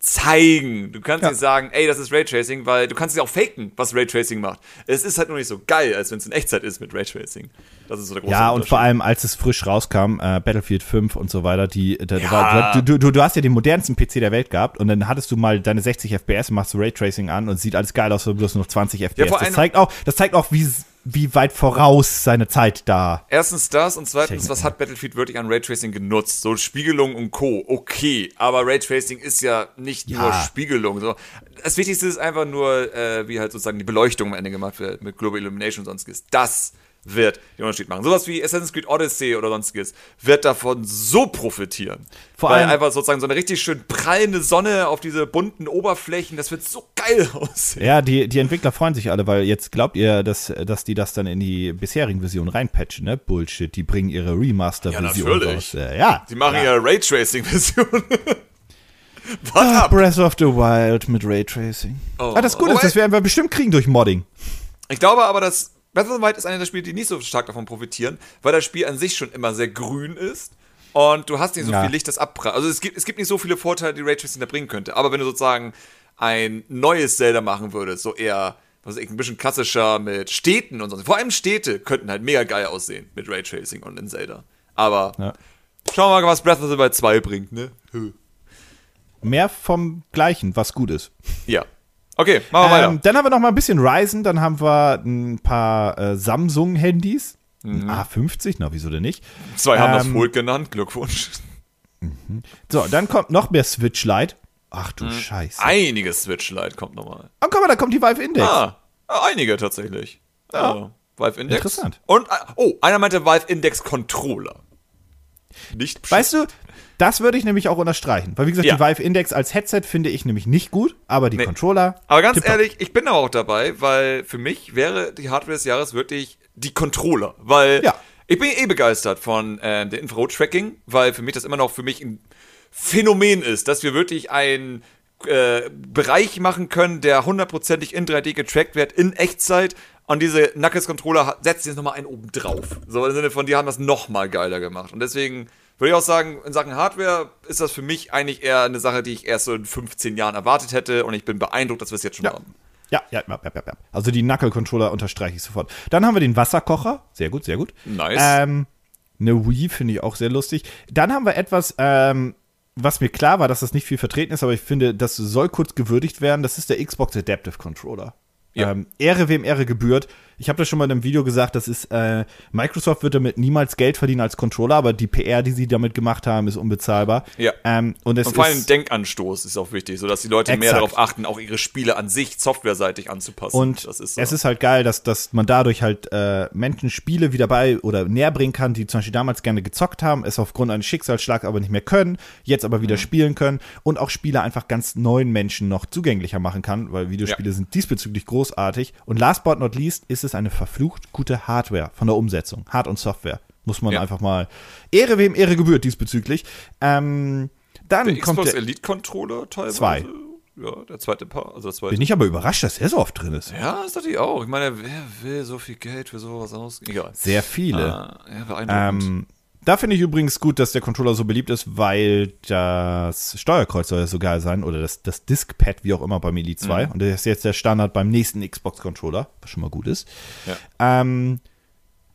zeigen. Du kannst ja. nicht sagen, ey, das ist Raytracing, weil du kannst es auch faken, was Raytracing macht. Es ist halt nur nicht so geil, als wenn es in Echtzeit ist mit Raytracing. Das ist so der große Ja, und vor allem, als es frisch rauskam, äh, Battlefield 5 und so weiter, die, da, ja. war, du, du, du hast ja den modernsten PC der Welt gehabt und dann hattest du mal deine 60 FPS, machst du Raytracing an und sieht alles geil aus, du hast nur noch 20 FPS. Ja, das zeigt auch, das zeigt auch, wie wie weit voraus seine Zeit da. Erstens das und zweitens, was hat Battlefield wirklich an Raytracing genutzt? So Spiegelung und Co. Okay, aber Raytracing ist ja nicht ja. nur Spiegelung. So. Das Wichtigste ist einfach nur, äh, wie halt sozusagen die Beleuchtung am Ende gemacht wird mit Global Illumination und sonstiges. Das wird den Unterschied machen. Sowas wie Assassin's Creed Odyssey oder sonstiges wird davon so profitieren. Vor allem einfach sozusagen so eine richtig schön prallende Sonne auf diese bunten Oberflächen, das wird so geil aussehen. Ja, die, die Entwickler freuen sich alle, weil jetzt glaubt ihr, dass, dass die das dann in die bisherigen Versionen reinpatchen, ne? Bullshit, die bringen ihre Remaster-Version ja, natürlich. raus. Äh, ja. Die machen ja, Raytracing-Version. ah, Breath of the Wild mit Raytracing. Oh. Ah, das Gute ist, das werden wir bestimmt kriegen durch Modding. Ich glaube aber, dass Breath of the Wild ist einer der Spiele, die nicht so stark davon profitieren, weil das Spiel an sich schon immer sehr grün ist und du hast nicht so ja. viel Licht, das abprallt. Also es gibt, es gibt nicht so viele Vorteile, die Raytracing da bringen könnte. Aber wenn du sozusagen ein neues Zelda machen würdest, so eher, was weiß ich, ein bisschen klassischer mit Städten und so. Vor allem Städte könnten halt mega geil aussehen mit Raytracing und in Zelda. Aber ja. schauen wir mal, was Breath of the Wild 2 bringt, ne? Mehr vom Gleichen, was gut ist. Ja. Okay, machen wir ähm, weiter. Dann haben wir noch mal ein bisschen Ryzen, dann haben wir ein paar äh, Samsung-Handys. Mhm. A50, na, wieso denn nicht? Zwei ähm, haben das Fold genannt, Glückwunsch. Mhm. So, dann kommt noch mehr Switch Lite. Ach du mhm. Scheiße. Einiges Switch Lite kommt nochmal. Oh, guck mal, da kommt die Vive Index. Ah, einige tatsächlich. Ja. Also, Vive Index. Interessant. Und, oh, einer meinte Vive Index Controller. Nicht Weißt du, das würde ich nämlich auch unterstreichen. Weil, wie gesagt, ja. die Vive Index als Headset finde ich nämlich nicht gut, aber die nee. Controller. Aber ganz ehrlich, ich bin aber auch dabei, weil für mich wäre die Hardware des Jahres wirklich die Controller. Weil ja. ich bin eh begeistert von äh, der Infrarot-Tracking, weil für mich das immer noch für mich ein Phänomen ist, dass wir wirklich einen äh, Bereich machen können, der hundertprozentig in 3D getrackt wird, in Echtzeit. Und diese Knuckles-Controller setzt jetzt nochmal einen oben drauf. So im Sinne von, die haben das nochmal geiler gemacht. Und deswegen würde ich auch sagen, in Sachen Hardware ist das für mich eigentlich eher eine Sache, die ich erst so in 15 Jahren erwartet hätte und ich bin beeindruckt, dass wir es jetzt schon ja. haben. Ja, ja, ja, ja, ja. Also die Knuckle-Controller unterstreiche ich sofort. Dann haben wir den Wasserkocher. Sehr gut, sehr gut. Nice. Ähm, eine Wii finde ich auch sehr lustig. Dann haben wir etwas, ähm, was mir klar war, dass das nicht viel vertreten ist, aber ich finde, das soll kurz gewürdigt werden. Das ist der Xbox Adaptive Controller. Ja. Ähm, Ehre wem Ehre gebührt. Ich habe das schon mal in einem Video gesagt, das ist, äh, Microsoft wird damit niemals Geld verdienen als Controller, aber die PR, die sie damit gemacht haben, ist unbezahlbar. Ja. Ähm, und, es und vor allem ein Denkanstoß ist auch wichtig, sodass die Leute exakt. mehr darauf achten, auch ihre Spiele an sich softwareseitig anzupassen. Und ist so. es ist halt geil, dass, dass man dadurch halt äh, Menschen Spiele wieder bei oder näher bringen kann, die zum Beispiel damals gerne gezockt haben, es aufgrund eines Schicksalsschlags aber nicht mehr können, jetzt aber wieder mhm. spielen können und auch Spiele einfach ganz neuen Menschen noch zugänglicher machen kann, weil Videospiele ja. sind diesbezüglich großartig. Und last but not least ist es eine verflucht gute Hardware von der Umsetzung. Hard- und Software. Muss man ja. einfach mal. Ehre wem Ehre gebührt diesbezüglich. Ähm, dann der kommt Xbox der Elite Controller teilweise. Zwei. Ja, der zweite Paar, also der zweite. Bin ich aber überrascht, dass er so oft drin ist. Ja, das dachte ich auch. Ich meine, wer will so viel Geld für sowas aus? Egal. Sehr viele. Ah, ja, beeindruckend. Ähm, da finde ich übrigens gut, dass der Controller so beliebt ist, weil das Steuerkreuz soll ja so geil sein oder das, das Diskpad, wie auch immer beim Elite 2. Mhm. Und das ist jetzt der Standard beim nächsten Xbox-Controller, was schon mal gut ist. Ja. Ähm,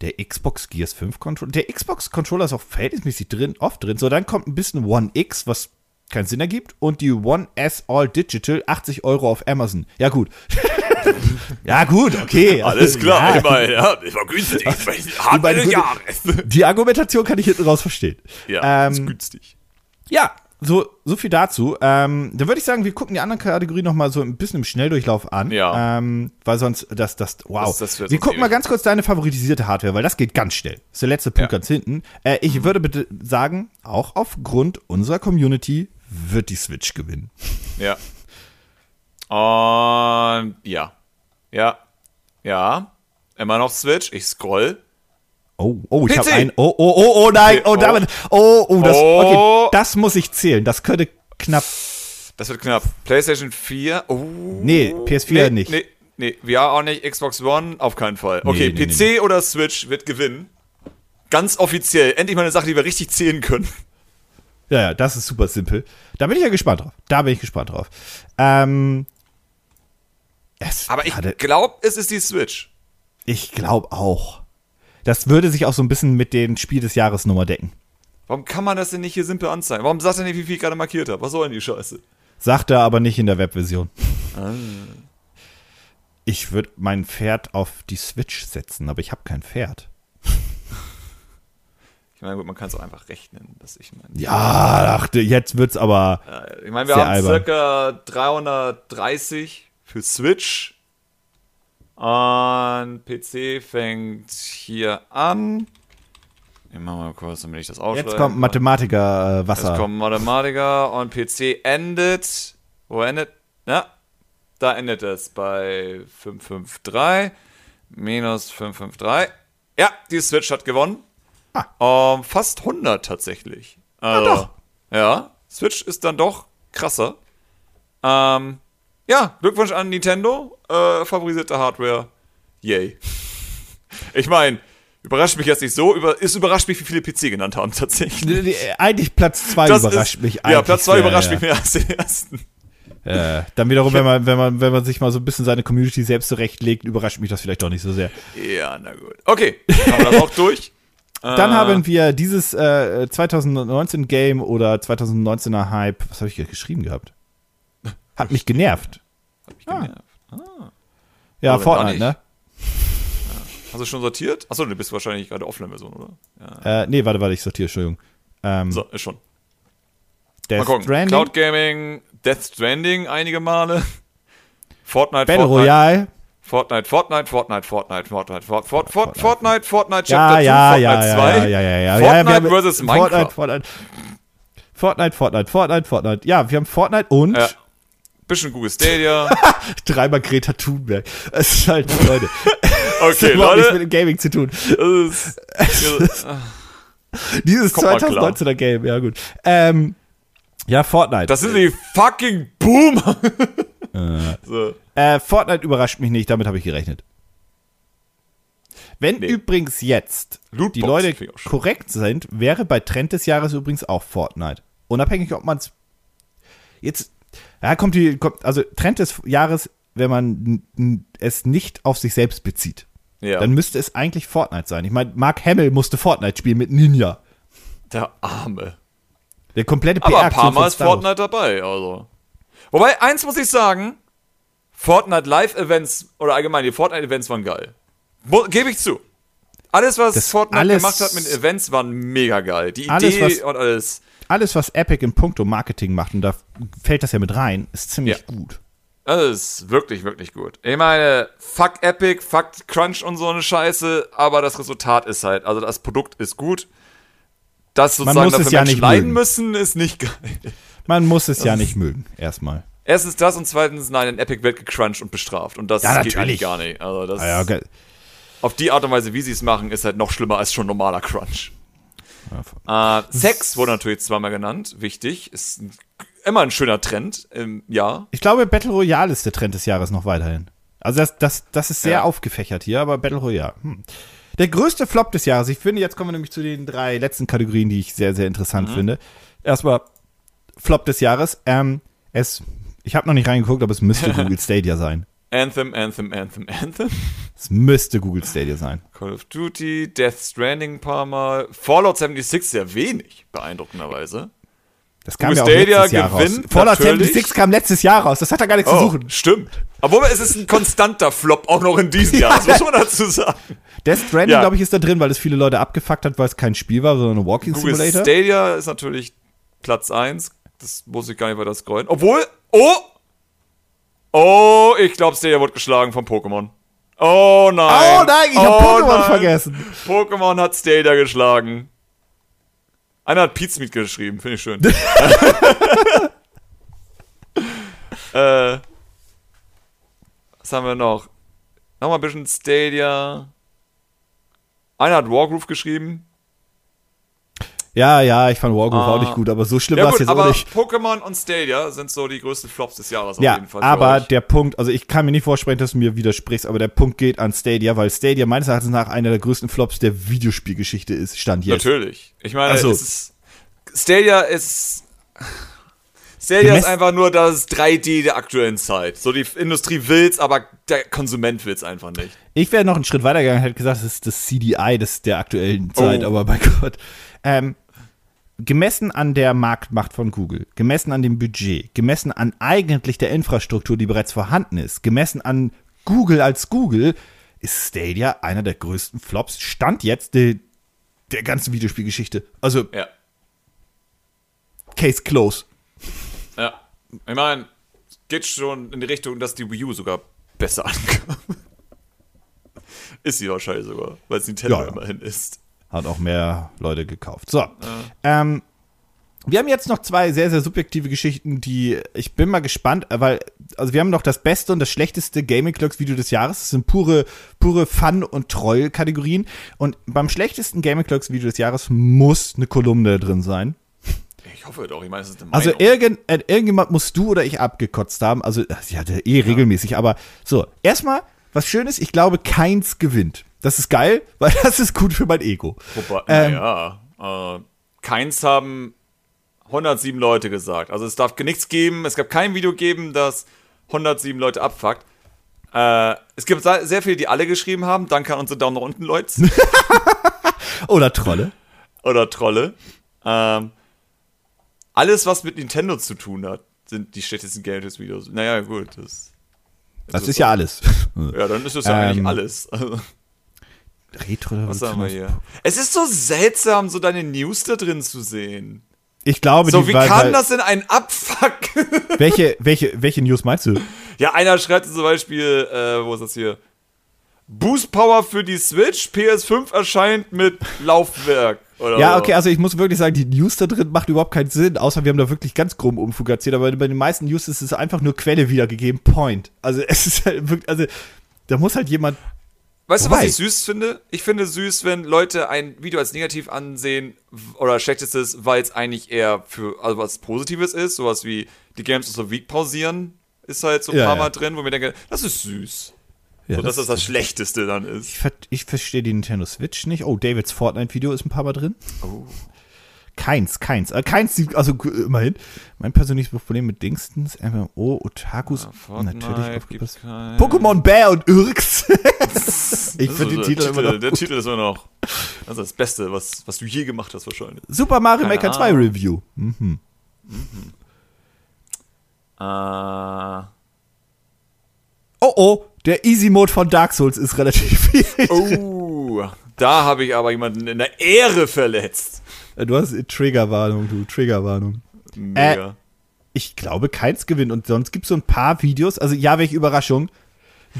der Xbox Gears 5 Controller. Der Xbox Controller ist auch verhältnismäßig drin, oft drin. So, dann kommt ein bisschen One X, was keinen Sinn ergibt. Und die One S All Digital, 80 Euro auf Amazon. Ja, gut. ja, gut, okay. Alles klar, ja. Immer, ja, das war günstig. Hart eines Jahres. Die Argumentation kann ich hinten raus verstehen. Ja, ähm, ist günstig. Ja, so, so viel dazu. Ähm, dann würde ich sagen, wir gucken die anderen Kategorien noch mal so ein bisschen im Schnelldurchlauf an. Ja. Ähm, weil sonst, das, das, wow. Das, das wir gucken mal ganz kurz deine favorisierte Hardware, weil das geht ganz schnell. Das ist der letzte Punkt ja. ganz hinten. Äh, ich würde bitte sagen, auch aufgrund unserer Community wird die Switch gewinnen. Ja. Und ja. Ja. Ja. Immer noch Switch. Ich scroll. Oh, oh, ich habe ein. Oh, oh, oh, oh, nein. Oh, damit. Oh, oh, das. Okay, das muss ich zählen. Das könnte knapp. Das wird knapp. PlayStation 4. Oh. Nee, PS4 nee, nicht. Nee, nee, VR auch nicht. Xbox One auf keinen Fall. Okay, nee, nee, PC oder Switch wird gewinnen. Ganz offiziell. Endlich mal eine Sache, die wir richtig zählen können. Ja, ja, das ist super simpel. Da bin ich ja gespannt drauf. Da bin ich gespannt drauf. Ähm, Aber ich glaube, es ist die Switch. Ich glaube auch. Das würde sich auch so ein bisschen mit den Spiel des Jahres Nummer decken. Warum kann man das denn nicht hier simpel anzeigen? Warum sagt er nicht, wie viel ich gerade markiert habe? Was soll denn die Scheiße? Sagt er aber nicht in der Webversion. Ah. Ich würde mein Pferd auf die Switch setzen, aber ich habe kein Pferd. Ich meine, gut, man kann es auch einfach rechnen, dass ich meine. Ja, dachte, jetzt wird's aber. ich meine, wir haben albern. circa 330 für Switch und PC fängt hier an. Ich mach mal kurz, damit ich das aufschreibe. Jetzt kommt Mathematiker äh, Wasser. Jetzt kommt Mathematiker und PC endet. Wo endet? Ja, da endet es bei 553 minus 553. Ja, die Switch hat gewonnen. Ah. Um, fast 100 tatsächlich. Also, ja, doch. Ja, Switch ist dann doch krasser. Ähm, ja, Glückwunsch an Nintendo. Äh, favorisierte Hardware. Yay. Ich meine, überrascht mich jetzt nicht so. Über, es überrascht mich, wie viele PC genannt haben, tatsächlich. Eigentlich Platz 2 überrascht ist, mich. Ja, Platz 2 überrascht ja. mich mehr als den ersten. Äh, dann wiederum, wenn man, wenn, man, wenn man sich mal so ein bisschen seine Community selbst zurechtlegt, überrascht mich das vielleicht doch nicht so sehr. Ja, na gut. Okay, haben wir das auch durch. Dann äh, haben wir dieses äh, 2019 Game oder 2019er Hype. Was habe ich hier geschrieben gehabt? Hat mich genervt. Hat mich genervt. Ah. Ja, Fortnite, ne? Hast du schon sortiert? Achso, du bist wahrscheinlich gerade Offline-Version, oder? Ja. Äh, nee, warte, warte, ich sortiere, Entschuldigung. Ähm, so, ist schon. Death Mal gucken. Stranding. Cloud Gaming, Death Stranding einige Male. Fortnite, Battle Fortnite. Royale. Fortnite, Fortnite, Fortnite, Fortnite, Fortnite, Fortnite, Fortnite, Fortnite, Fortnite, Chapter ja, 2, ja, Fortnite 2, ja, ja, ja, ja, Fortnite versus Minecraft. Fortnite, Fortnite, Fortnite, Fortnite, Fortnite. Ja, wir haben Fortnite und bisschen Google Stadia. Dreimal Greta Thunberg. Es ist halt, Leute. okay, das Leute. nichts mit dem Gaming zu tun. Ist, Dieses 2019er Game, ja gut. Ähm, ja, Fortnite. Das sind die fucking Boomer. Äh. so. äh, Fortnite überrascht mich nicht, damit habe ich gerechnet. Wenn nee. übrigens jetzt Lootbox die Leute korrekt sind, wäre bei Trend des Jahres übrigens auch Fortnite. Unabhängig, ob man es jetzt, ja, kommt die, kommt, also Trend des Jahres, wenn man es nicht auf sich selbst bezieht, ja. dann müsste es eigentlich Fortnite sein. Ich meine, Mark Hamill musste Fortnite spielen mit Ninja. Der Arme. Der komplette PR. Aber ein paar Mal ist Fortnite dabei, also. Wobei, eins muss ich sagen, Fortnite Live-Events oder allgemein die Fortnite-Events waren geil. Gebe ich zu. Alles, was Das Fortnite alles- gemacht hat mit Events, waren mega geil. Die Alles, Idee was- und alles. Alles, was Epic in puncto Marketing macht, und da fällt das ja mit rein, ist ziemlich Ja. gut. Das ist wirklich, wirklich gut. Ich meine, fuck Epic, fuck Crunch und so eine Scheiße, aber das Resultat ist halt, also das Produkt ist gut. Das sozusagen muss es dafür ja Menschen nicht leiden mögen. müssen, ist nicht geil. Man muss es ja nicht mögen, erstmal. Erstens das und zweitens, nein, in Epic wird gecrunched und bestraft. Und das Ja, geht natürlich. gar nicht. Also das Ah ja, ge- auf die Art und Weise, wie sie es machen, ist halt noch schlimmer als schon normaler Crunch. Äh, Sex wurde natürlich zweimal genannt, wichtig. Ist immer ein schöner Trend im Jahr. Ich glaube, Battle Royale ist der Trend des Jahres noch weiterhin. Also das, das, das ist sehr Ja. aufgefächert hier, aber Battle Royale. Hm. Der größte Flop des Jahres, ich finde, jetzt kommen wir nämlich zu den drei letzten Kategorien, die ich sehr, sehr interessant finde. Erstmal Flop des Jahres. Ähm, es, ich habe noch nicht reingeguckt, aber es müsste Google Stadia sein. Anthem, Anthem, Anthem, Anthem. Es müsste Google Stadia sein. Call of Duty, Death Stranding ein paar Mal. Fallout 76 sehr wenig, beeindruckenderweise. Das kam Google ja Stadia letztes Jahr raus. gewinnt Fallout natürlich. 76 kam letztes Jahr raus. Das hat da gar nichts zu Oh, suchen. stimmt. Obwohl es ist ein konstanter Flop auch noch in diesem Jahr, das muss man dazu sagen. Death Stranding, Ja. glaube ich, ist da drin, weil es viele Leute abgefuckt hat, weil es kein Spiel war, sondern ein Walking Google Simulator. Stadia ist natürlich Platz 1. Das muss ich gar nicht weiter scrollen. Obwohl, oh! Oh, ich glaube, Stadia wurde geschlagen von Pokémon. Oh nein. Oh nein, ich hab Pokémon nein. vergessen. Pokémon hat Stadia geschlagen. Einer hat Pizmeet geschrieben, finde ich schön. äh, was haben wir noch? Nochmal ein bisschen Stadia. Einer hat Wargroove geschrieben. Ja, ja, ich fand Wargroove Ah. auch nicht gut, aber so schlimm Ja war es jetzt aber auch nicht. Pokémon und Stadia sind so die größten Flops des Jahres auf Ja, jeden Fall. aber der Punkt, also ich kann mir nicht vorsprechen, dass du mir widersprichst, aber der Punkt geht an Stadia, weil Stadia meines Erachtens nach einer der größten Flops der Videospielgeschichte ist, stand jetzt. Natürlich. Ich meine, Also- es ist, Stadia ist. Stadia ist einfach nur das 3D der aktuellen Zeit. So die Industrie will's, aber der Konsument will's einfach nicht. Ich wäre noch einen Schritt weiter gegangen, hätte gesagt, das ist das CDI des, der aktuellen Zeit, Oh. aber bei Gott. Ähm, gemessen an der Marktmacht von Google, gemessen an dem Budget, gemessen an eigentlich der Infrastruktur, die bereits vorhanden ist, gemessen an Google als Google, ist Stadia einer der größten Flops. Stand jetzt der, der ganzen Videospielgeschichte. Also, Ja. Case close. Ja. Ich meine, geht schon in die Richtung, dass die Wii U sogar besser ankam. ist sie wahrscheinlich sogar, weil es Nintendo Ja, ja. immerhin ist. Hat auch mehr Leute gekauft. So. Ähm, wir haben jetzt noch zwei sehr, sehr subjektive Geschichten, die ich bin mal gespannt, äh, weil, also wir haben noch das beste und das schlechteste Gaming Clocks Video des Jahres. Das sind pure, pure Fun- und Troll-Kategorien. Und beim schlechtesten Gaming Clocks Video des Jahres muss eine Kolumne drin sein. Ich hoffe doch, ich meine, es ist eine Also Meinung. irgend, äh, irgendjemand musst du oder ich abgekotzt haben. Also, ja, der eh regelmäßig. Aber so, erstmal, was Schönes, ich glaube, keins gewinnt. Das ist geil, weil das ist gut für mein Ego. Wobei, Ähm, naja, äh, keins haben 107 Leute gesagt. Also es darf nichts geben, es gab kein Video geben, das 107 Leute abfuckt. Äh, es gibt sehr viele, die alle geschrieben haben. Danke an unsere Daumen nach unten, Leute. Oder Trolle. Oder Trolle. Ähm, alles, was mit Nintendo zu tun hat, sind die schlechtesten Games-Videos. Naja, gut. Das, Das ist ja alles. ja, dann ist das ja Ähm, eigentlich alles. Retro was haben wir hier? Es ist so seltsam, so deine News da drin zu sehen. Ich glaube, So, die wie kann weil, das denn ein Abfuck? Welche, welche, welche News meinst du? Ja, einer schreibt zum Beispiel, äh, wo ist das hier? Boost Power für die Switch, PS5 erscheint mit Laufwerk. Oder Ja, okay, also ich muss wirklich sagen, die News da drin macht überhaupt keinen Sinn, außer wir haben da wirklich ganz groben Umfug erzählt, aber bei den meisten News ist es einfach nur Quelle wiedergegeben, Point. Also es ist halt wirklich, also da muss halt jemand, Weißt du, was ich süß finde? Ich finde süß, wenn Leute ein Video als negativ ansehen oder schlechtestes, weil es eigentlich eher für also was Positives ist, sowas wie die Games of the Week pausieren, ist halt so ein Ja, paar ja. Mal drin, wo mir denke, das ist süß. ja, so, dass das das Schlechteste dann ist. ich, ver ich verstehe die Nintendo Switch nicht. Oh, Davids Fortnite-Video ist ein paar Mal drin. Oh. Keins, keins. Äh, keins, also immerhin. Mein persönliches Problem mit Dingstens, MMO, Otakus, Fortnite natürlich gibt's aufgepasst. kein- Pokémon Bär und Irks. ich Das finde den so Titel der immer noch Der gut. Titel ist immer noch. Das ist das Beste, was, was du je gemacht hast, wahrscheinlich. Super Mario Keine Maker 2 Ahnung. Review. Mhm. Äh, oh, der Easy Mode von Dark Souls ist relativ viel. Oh, da habe ich aber jemanden in der Ehre verletzt. Du hast Triggerwarnung, du, Triggerwarnung. Mega. Äh, ich glaube, keins gewinnt. Und sonst gibt es so ein paar Videos, also ja, welche Überraschung.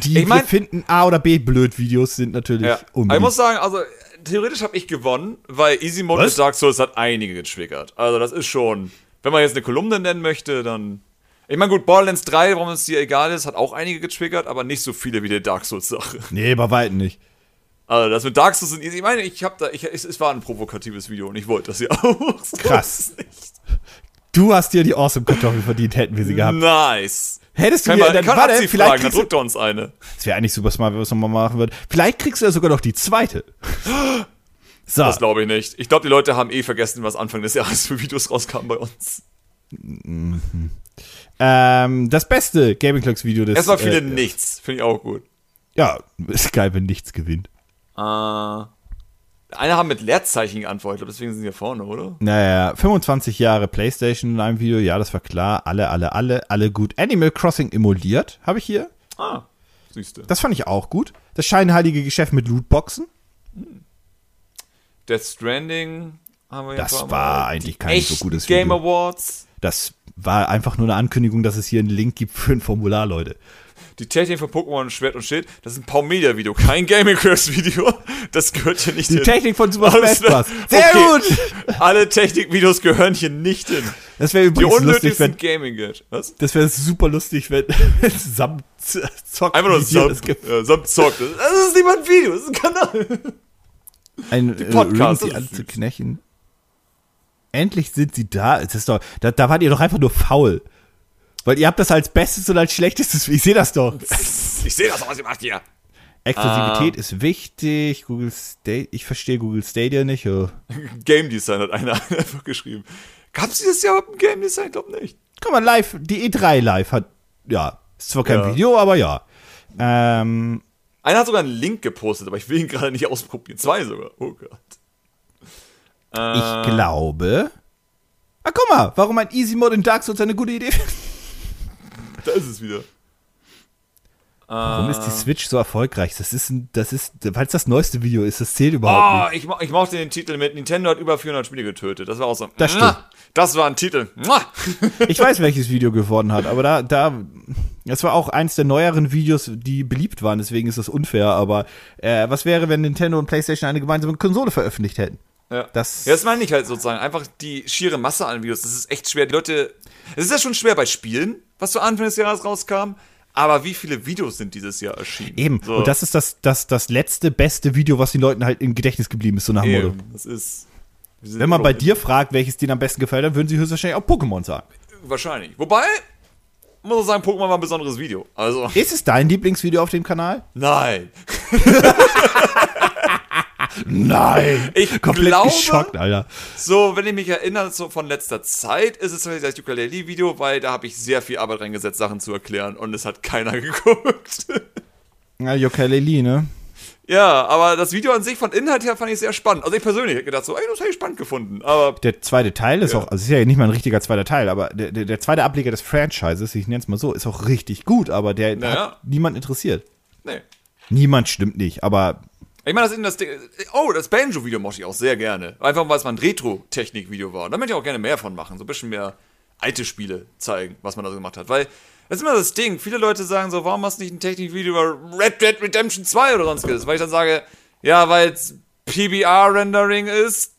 Die Ich mein- wir finden A oder B blöd Videos sind natürlich Ja. Aber ich muss sagen, also theoretisch habe ich gewonnen, weil Easy Mode Was? mit Dark Souls hat einige getriggert. Also das ist schon, wenn man jetzt eine Kolumne nennen möchte, dann. Ich meine, gut, Borderlands 3, warum es dir egal ist, hat auch einige getriggert, aber nicht so viele wie die Dark Souls-Sache. Nee, bei weitem nicht. Also das mit Dark Souls und Easy, ich meine, ich habe da, ich, es, es war ein provokatives Video und ich wollte das ja auch. So Krass. Du hast dir die Awesome Kartoffel verdient, hätten wir sie gehabt. Nice. Hättest du man, dann, kann warte, vielleicht fragen, dann kriegst er uns eine. das wäre eigentlich super smart, wenn wir es nochmal machen würden. Vielleicht kriegst du ja sogar noch die zweite. So, Das glaube ich nicht. Ich glaube, die Leute haben eh vergessen, was Anfang des Jahres für Videos rauskamen bei uns. ähm, das beste Gaming Clocks Video des. Erstmal viele äh, nichts. Finde ich auch gut. Ja, ist geil, wenn nichts gewinnt. Äh, eine haben mit Leerzeichen geantwortet, deswegen sind sie hier vorne, oder? Naja, 25 Jahre PlayStation in einem Video, ja, das war klar. Alle, alle, alle, alle gut. Animal Crossing emuliert, habe ich hier. Ah, siehste. Das fand ich auch gut. Das scheinheilige Geschäft mit Lootboxen. Death Stranding haben wir Das jetzt war eigentlich kein so gutes Game Video. Awards. Das war einfach nur eine Ankündigung, dass es hier einen Link gibt für ein Formular, Leute. Die Technik von Pokémon Schwert und Schild, das ist ein Pau Media Video, kein Gaming Curse Video. Das gehört hier nicht Die hin. Technik von Super Smash Bros. Sehr Okay. gut! Alle Technikvideos gehören hier nicht hin. Das wäre Die übrigens lustig, unnötigsten wenn. Gaming Gadgets. Was? Das wäre super lustig, wenn zusammen zockt. Einfach nur gibt. ja, Sub zockt. Das ist ein Video, das ist ein Kanal. Ein äh, Podcast, das süß. anzuknechen. Endlich sind sie da. Es ist doch, da, da wart ihr doch einfach nur faul. Weil ihr habt das als Bestes und als Schlechtestes. Ich sehe das doch. Ich sehe das, was ihr macht hier. Exklusivität Ah. ist wichtig. Google Stadia, ich verstehe Google Stadia nicht. Oh. Game Design hat einer einfach geschrieben. Gab es dieses Jahr überhaupt ein Game Design? Ich glaube nicht. Guck mal, live, die E3 live hat, ja, ist zwar kein Ja. Video, aber ja. Ähm, Einer hat sogar einen Link gepostet, aber ich will ihn gerade nicht ausprobieren. Zwei sogar. Oh Gott. Äh, ich glaube. Ah, guck mal, warum ein Easy Mode in Dark Souls eine gute Idee Da ist es wieder. Warum ist die Switch so erfolgreich? Das ist, ein, das ist, weil es das neueste Video ist, das zählt überhaupt Oh, ich, mo ich mochte den Titel mit Nintendo hat über 400 Spiele getötet. Das war auch so. Das stimmt. Das war ein Titel. Nicht. Ich weiß, welches Video gewonnen hat, aber da, da, das war auch eins der neueren Videos, die beliebt waren, deswegen ist das unfair, aber äh, was wäre, wenn Nintendo und PlayStation eine gemeinsame Konsole veröffentlicht hätten? Ja. Das- ja, das meine ich halt sozusagen. Einfach die schiere Masse an Videos. Das ist echt schwer. Die Leute. Es ist ja schon schwer bei Spielen, was zu Anfang des Jahres rauskam. Aber wie viele Videos sind dieses Jahr erschienen? Eben, So. und das ist das, das, das letzte, beste Video, was den Leuten halt im Gedächtnis geblieben ist, so nach dem Motto. Das ist. Wenn man bei dir fragt, welches denen am besten gefällt, dann würden sie höchstwahrscheinlich auch Pokémon sagen. Wahrscheinlich. Wobei, muss ich sagen, Pokémon war ein besonderes Video. Also, Ist es dein Lieblingsvideo auf dem Kanal? nein. Nein! Ich Komplett glaube, geschockt, Alter. So, wenn ich mich erinnere, so von letzter Zeit, ist es vielleicht das Ukulele-Video, weil da habe ich sehr viel Arbeit reingesetzt, Sachen zu erklären und es hat keiner geguckt. Ja, Yokaleli, ne? ja, aber das Video an sich von Inhalt her fand ich sehr spannend. Also ich persönlich hätte gedacht so, ey, das hätte ich spannend gefunden. Aber Der zweite Teil ist Ja. auch, also es ist ja nicht mal ein richtiger zweiter Teil, aber der, der, der zweite Ableger des Franchises, ich nenne es mal so, ist auch richtig gut, aber der Naja. hat niemand interessiert. nee. Niemand stimmt nicht, aber Ich meine, das, das Ding- oh, das Banjo-Video mochte ich auch sehr gerne. Einfach weil es mal ein Retro-Technik-Video war. Und da möchte ich auch gerne mehr von machen. So ein bisschen mehr alte Spiele zeigen, was man da so gemacht hat. Weil, das ist immer das Ding. Viele Leute sagen so, warum hast du nicht ein Technikvideo über Red Dead Redemption 2 oder sonstiges? Weil ich dann sage, ja, weil es PBR-Rendering ist,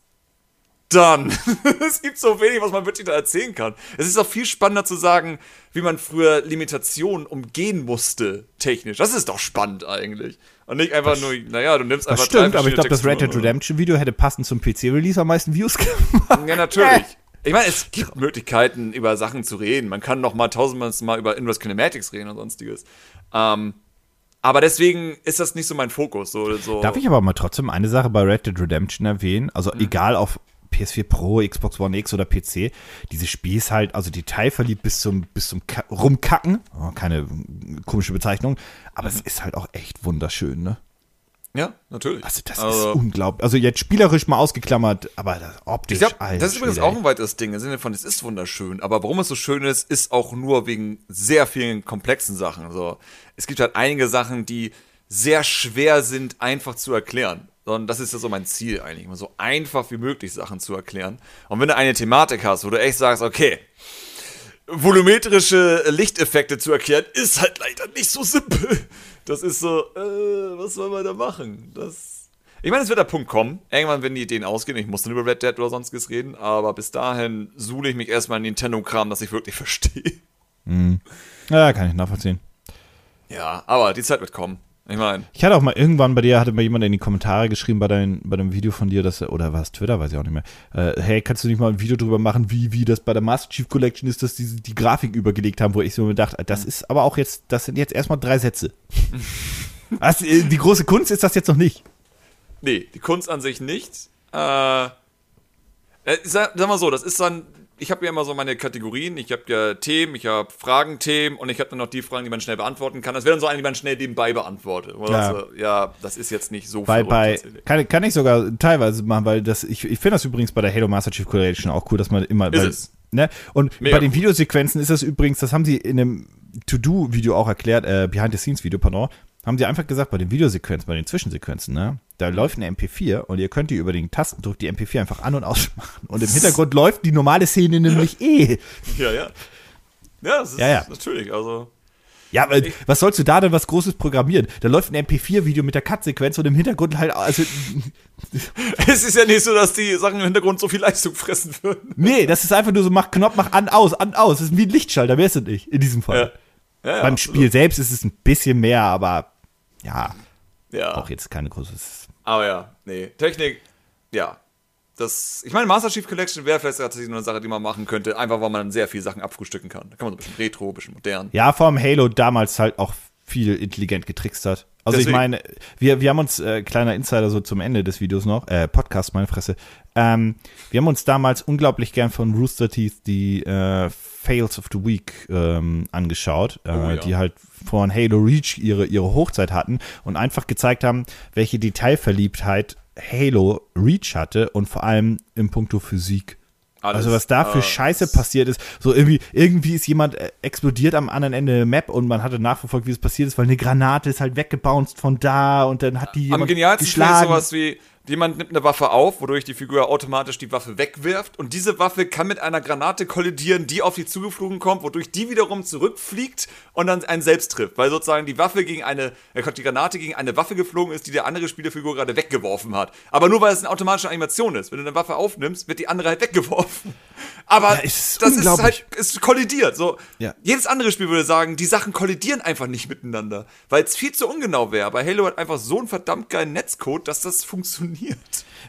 dann. es gibt so wenig, was man wirklich da erzählen kann. Es ist auch viel spannender zu sagen, wie man früher Limitationen umgehen musste, technisch. Das ist doch spannend eigentlich. Und nicht einfach nur, naja, du nimmst das einfach stimmt, drei aber ich glaube, das Red Dead Redemption Video hätte passend zum PC-Release am meisten Views gemacht. Ja, natürlich. Ich meine, es gibt Möglichkeiten, über Sachen zu reden. Man kann noch mal tausendmal mal über Inverse Kinematics reden und sonstiges. Ähm, aber deswegen ist das nicht so mein Fokus. So, so. Darf ich aber mal trotzdem eine Sache bei Red Dead Redemption erwähnen? Also Mhm. egal auf PS4 Pro, Xbox One X oder PC, dieses Spiel ist halt, also detailverliebt bis zum, bis zum Ka Rumkacken. Oh, keine komische Bezeichnung, aber Mhm. es ist halt auch echt wunderschön, ne? Ja, natürlich. Also das also, ist unglaublich. Also jetzt spielerisch mal ausgeklammert, aber das optisch. Glaub, das ist übrigens auch ein weiteres Ding im Sinne von, es ist wunderschön. Aber warum es so schön ist, ist auch nur wegen sehr vielen komplexen Sachen. Also es gibt halt einige Sachen, die sehr schwer sind, einfach zu erklären. Sondern das ist ja so mein Ziel eigentlich, immer so einfach wie möglich Sachen zu erklären. Und wenn du eine Thematik hast, wo du echt sagst, okay, volumetrische Lichteffekte zu erklären, ist halt leider nicht so simpel. Das ist so, äh, was soll man da machen? Das. Ich meine, es wird der Punkt kommen. Irgendwann werden die Ideen ausgehen. Ich muss dann über Red Dead oder sonstiges reden. Aber bis dahin suhle ich mich erstmal in Nintendo-Kram, dass ich wirklich verstehe. Mhm. Ja, kann ich nachvollziehen. Ja, aber die Zeit wird kommen. Ich meine. Ich hatte auch mal irgendwann bei dir, hatte mal jemand in die Kommentare geschrieben bei, dein, bei dem Video von dir, dass, oder war es Twitter, weiß ich auch nicht mehr. Äh, hey, kannst du nicht mal ein Video drüber machen, wie, wie das bei der Master Chief Collection ist, dass die die Grafik übergelegt haben, wo ich so mir dachte, das mhm. ist aber auch jetzt, das sind jetzt erstmal drei Sätze. Was, äh, die große Kunst ist das jetzt noch nicht. Nee, die Kunst an sich nicht. Äh, äh sag, sag mal so, das ist dann ich habe ja immer so meine Kategorien. Ich habe ja Themen, ich habe Fragenthemen und ich habe dann noch die Fragen, die man schnell beantworten kann. Das wäre dann so eine, die man schnell nebenbei beantwortet. Ja. Also, ja, das ist jetzt nicht so bei, bei kann, kann ich sogar teilweise machen, weil das, ich, ich finde das übrigens bei der Halo Master Chief Collection auch cool, dass man immer. Ist weil, es. Ne? Und Mega bei den cool. Videosequenzen ist das übrigens, das haben sie in einem To-Do-Video auch erklärt, äh, Behind-the-Scenes-Video, pardon, haben sie einfach gesagt, bei den Videosequenzen, bei den Zwischensequenzen, ne, da läuft eine MP4 und ihr könnt die über den Tastendruck die MP4 einfach an- und ausmachen. Und im Hintergrund läuft die normale Szene nämlich eh. Ja, ja. Ja, das ist ja, ja. natürlich, also. Ja, aber was sollst du da denn was Großes programmieren? Da läuft ein MP4-Video mit der Cut-Sequenz und im Hintergrund halt, also. es ist ja nicht so, dass die Sachen im Hintergrund so viel Leistung fressen würden. Nee, das ist einfach nur so, mach Knopf, mach an, aus, an, aus. Das ist wie ein Lichtschalter, mehr ist es nicht, in diesem Fall. Ja. Ja, Beim Spiel selbst ist es ein bisschen mehr, aber ja, ja. auch jetzt keine großes. Aber ja, nee. Technik, ja. Das, ich meine, Master Chief Collection wäre vielleicht tatsächlich nur eine Sache, die man machen könnte, einfach weil man sehr viele Sachen abfrühstücken kann. Da kann man so ein bisschen retro, ein bisschen modern. Ja, vor allem Halo damals halt auch viel intelligent getrickst hat. Also Deswegen. ich meine, wir, wir haben uns, äh, kleiner Insider so zum Ende des Videos noch, äh, Podcast, meine Fresse, ähm, wir haben uns damals unglaublich gern von Rooster Teeth die äh, Fails of the Week ähm, angeschaut, äh, oh, ja. die halt von Halo Reach ihre, ihre Hochzeit hatten und einfach gezeigt haben, welche Detailverliebtheit Halo Reach hatte und vor allem im Punkto Physik. Alles, also was da für uh, Scheiße passiert ist. So irgendwie, irgendwie ist jemand äh, explodiert am anderen Ende der Map und man hatte nachverfolgt, wie es passiert ist, weil eine Granate ist halt weggebounced von da und dann hat die Am genialsten geschlagen. sowas wie, Jemand nimmt eine Waffe auf, wodurch die Figur automatisch die Waffe wegwirft und diese Waffe kann mit einer Granate kollidieren, die auf die zugeflogen kommt, wodurch die wiederum zurückfliegt und dann einen selbst trifft, weil sozusagen die Waffe gegen eine, äh, die Granate gegen eine Waffe geflogen ist, die der andere Spielfigur gerade weggeworfen hat. Aber nur weil es eine automatische Animation ist. Wenn du eine Waffe aufnimmst, wird die andere halt weggeworfen. Aber ja, ist das ist halt, es kollidiert. So, ja. jedes andere Spiel würde sagen, die Sachen kollidieren einfach nicht miteinander, weil es viel zu ungenau wäre. Aber Halo hat einfach so einen verdammt geilen Netzcode, dass das funktioniert.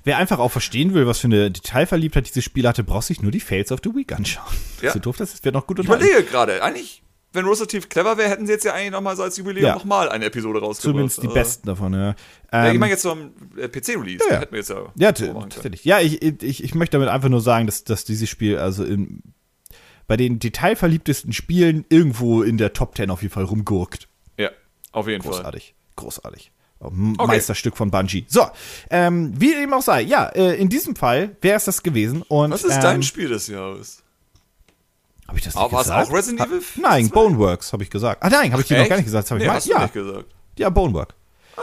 Wer einfach auch verstehen will, was für eine Detailverliebtheit dieses Spiel hatte, braucht sich nur die Fails of the Week anschauen. Ja. So doof das ist, wäre noch gut Ich überlege gerade, eigentlich wenn Rooster Teeth clever wäre, hätten sie jetzt ja eigentlich nochmal so als Jubiläum ja. nochmal eine Episode rausgebracht. Zumindest die also. besten davon, ja. Ähm, ja ich meine jetzt zum äh, PC-Release, ja, ja. hätten wir jetzt ja. Ja, tatsächlich. Ja, ich, ich, ich möchte damit einfach nur sagen, dass, dass dieses Spiel also in, bei den detailverliebtesten Spielen irgendwo in der Top 10 auf jeden Fall rumgurkt. Ja, auf jeden großartig, Fall. Großartig, großartig. Okay. Meisterstück von Bungie. So, ähm, wie dem auch sei, ja, äh, in diesem Fall wäre es das gewesen. Und, Was ist ähm, dein Spiel des Jahres? Habe ich das nicht Aber gesagt? auch Resident Evil? Ha nein, Boneworks habe ich gesagt. Ah nein, habe ich dir noch gar nicht gesagt. Das nee, ich hast ja. nicht gesagt. Ja, Bonework.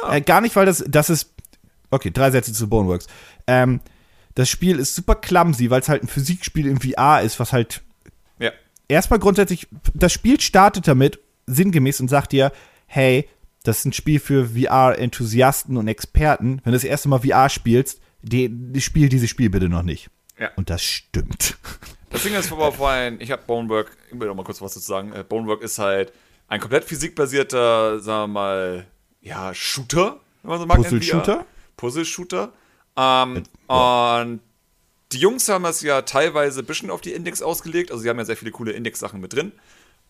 Ah. Äh, gar nicht, weil das, das ist. Okay, drei Sätze zu Boneworks. Ähm, das Spiel ist super clumsy, weil es halt ein Physikspiel im VR ist, was halt. Ja. Erstmal grundsätzlich, das Spiel startet damit sinngemäß und sagt dir, hey, das ist ein Spiel für VR-Enthusiasten und Experten. Wenn du das erste Mal VR spielst, die, die spiel dieses Spiel bitte noch nicht. Ja. Und das stimmt. Das Ding ist aber vor allem, ich habe Bonework, ich will noch mal kurz was dazu sagen. Äh, Bonework ist halt ein komplett physikbasierter, sagen wir mal, ja, Shooter, wenn man so mag. Puzzle-Shooter? Puzzle-Shooter. Ähm, ja. Und die Jungs haben es ja teilweise ein bisschen auf die Index ausgelegt. Also sie haben ja sehr viele coole Index-Sachen mit drin.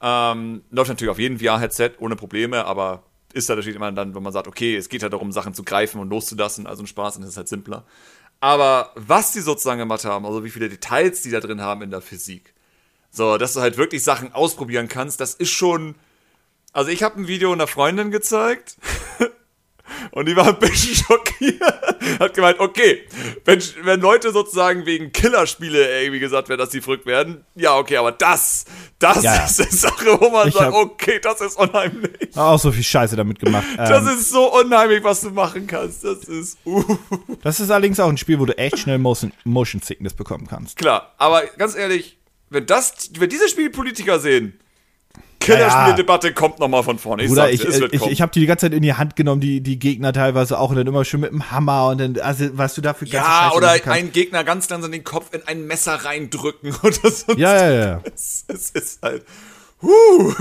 Ähm, läuft natürlich auf jedem VR-Headset ohne Probleme, aber ist da natürlich immer dann, wenn man sagt, okay, es geht halt darum, Sachen zu greifen und loszulassen, also ein Spaß, ist es halt simpler. Aber was die sozusagen gemacht haben, also wie viele Details die da drin haben in der Physik, so, dass du halt wirklich Sachen ausprobieren kannst, das ist schon. Also ich habe ein Video einer Freundin gezeigt und die war ein bisschen schockiert. Hat gemeint, okay, wenn, wenn Leute sozusagen wegen Killerspiele irgendwie gesagt werden, dass sie verrückt werden, ja, okay, aber das, das ja. ist eine Sache, wo man ich sagt, okay, das ist unheimlich. Auch so viel Scheiße damit gemacht. Das ähm, ist so unheimlich, was du machen kannst. Das ist, uh. Das ist allerdings auch ein Spiel, wo du echt schnell Motion, Motion Sickness bekommen kannst. Klar, aber ganz ehrlich, wenn das, wenn diese Spielpolitiker sehen, Killerspieldebatte ja, kommt nochmal von vorne. Ich Bruder, ich, ich, ich, ich habe die die ganze Zeit in die Hand genommen, die, die Gegner teilweise auch und dann immer schon mit dem Hammer und dann, also was du dafür Ja, oder einen Gegner ganz langsam den Kopf in ein Messer reindrücken oder so. Ja, ja, ja. Es, es ist halt. Huh.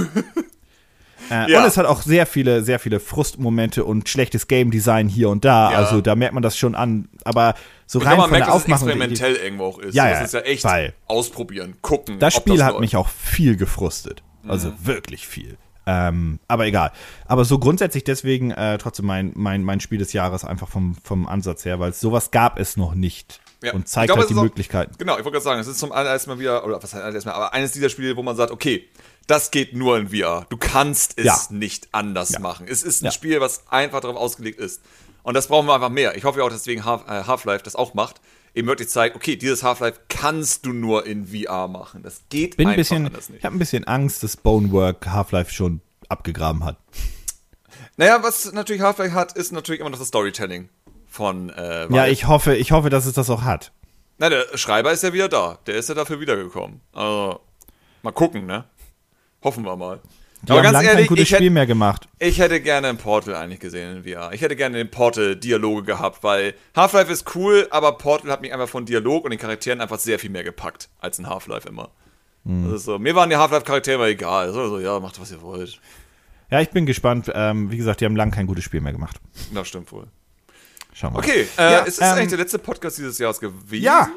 Äh, ja. Und es hat auch sehr viele, sehr viele Frustmomente und schlechtes Game Design hier und da. Ja. Also da merkt man das schon an. Aber so rein man von merkt, der Aufmachung. Dass es experimentell irgendwo auch ist. Ja, ja, das ist ja echt ausprobieren, gucken. Das Spiel das hat läuft. mich auch viel gefrustet. Also mhm. wirklich viel. Ähm, aber egal. Aber so grundsätzlich deswegen äh, trotzdem mein, mein, mein Spiel des Jahres einfach vom, vom Ansatz her, weil sowas gab es noch nicht. Ja. Und zeigt glaub, halt die auch, Möglichkeiten. Genau, ich wollte gerade sagen, es ist zum allerersten Mal wieder, oder was heißt erstmal, aber eines dieser Spiele, wo man sagt, okay, das geht nur in VR. Du kannst es ja. nicht anders ja. machen. Es ist ein Spiel, was einfach darauf ausgelegt ist. Und das brauchen wir einfach mehr. Ich hoffe auch, deswegen äh, Half-Life das auch macht. Eben wirklich zeigt, okay, dieses Half-Life kannst du nur in VR machen. Das geht Bin einfach ein bisschen, anders nicht. Ich habe ein bisschen Angst, dass Bonework Half-Life schon abgegraben hat. Naja, was natürlich Half-Life hat, ist natürlich immer noch das Storytelling von äh, Ja, ich hoffe, ich hoffe, dass es das auch hat. Na, der Schreiber ist ja wieder da. Der ist ja dafür wiedergekommen. Also, mal gucken, ne? Hoffen wir mal. Die Aber haben ganz ehrlich, ein gutes Spiel hätte, mehr gemacht. Ich hätte gerne ein Portal eigentlich gesehen in VR. Ich hätte gerne den Portal-Dialoge gehabt, weil Half-Life ist cool, aber Portal hat mich einfach von Dialog und den Charakteren einfach sehr viel mehr gepackt als in Half-Life immer. Hm. Das ist so. Mir waren die Half-Life-Charaktere egal. So, so, ja, macht was ihr wollt. Ja, ich bin gespannt. Ähm, wie gesagt, die haben lange kein gutes Spiel mehr gemacht. Das stimmt wohl. Schauen wir mal. Okay, äh, ja, ist es ähm, eigentlich der letzte Podcast dieses Jahres gewesen? Ja.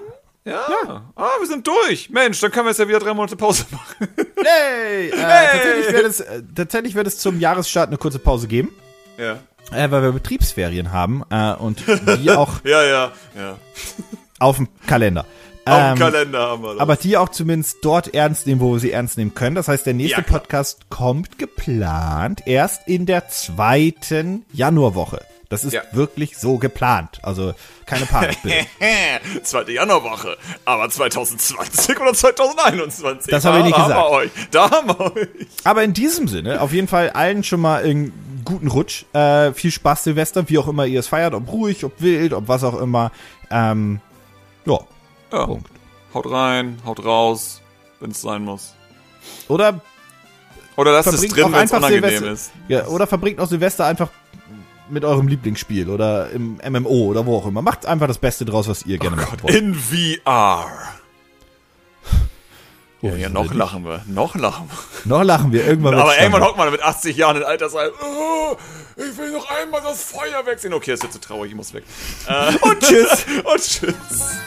Ja. ja. Ah, wir sind durch. Mensch, dann können wir jetzt ja wieder drei Monate Pause machen. Hey! Äh, hey. Tatsächlich wird es, äh, tatsächlich wird es zum Jahresstart eine kurze Pause geben. Ja. Äh, weil wir Betriebsferien haben äh, und die auch ja, ja, ja. auf dem Kalender. Auf dem ähm, Kalender haben wir das. Aber die auch zumindest dort ernst nehmen, wo wir sie ernst nehmen können. Das heißt, der nächste ja, Podcast kommt geplant erst in der zweiten Januarwoche. Das ist ja. wirklich so geplant. Also keine Panik, bitte. Zweite Januarwoche. Aber 2020 oder 2021? Das habe ich nicht gesagt. Haben wir euch. Da haben wir euch. Aber in diesem Sinne, auf jeden Fall allen schon mal einen guten Rutsch. Äh, viel Spaß, Silvester, wie auch immer ihr es feiert. Ob ruhig, ob wild, ob was auch immer. Ähm, ja. ja. Punkt. Haut rein, haut raus, wenn es sein muss. Oder oder lasst es drin, wenn es unangenehm Silvester, ist. Ja, oder verbringt auch Silvester einfach mit eurem Lieblingsspiel oder im MMO oder wo auch immer. Macht einfach das Beste draus, was ihr gerne oh macht. In VR. Oh, ja, ja, noch lachen wir. Noch lachen wir. Noch lachen wir. Irgendwann Aber irgendwann hockt man mit 80 Jahren in Altersheim. Oh, ich will noch einmal das Feuer wegsehen. Okay, ist jetzt zu traurig, ich muss weg. Äh, und tschüss. und tschüss.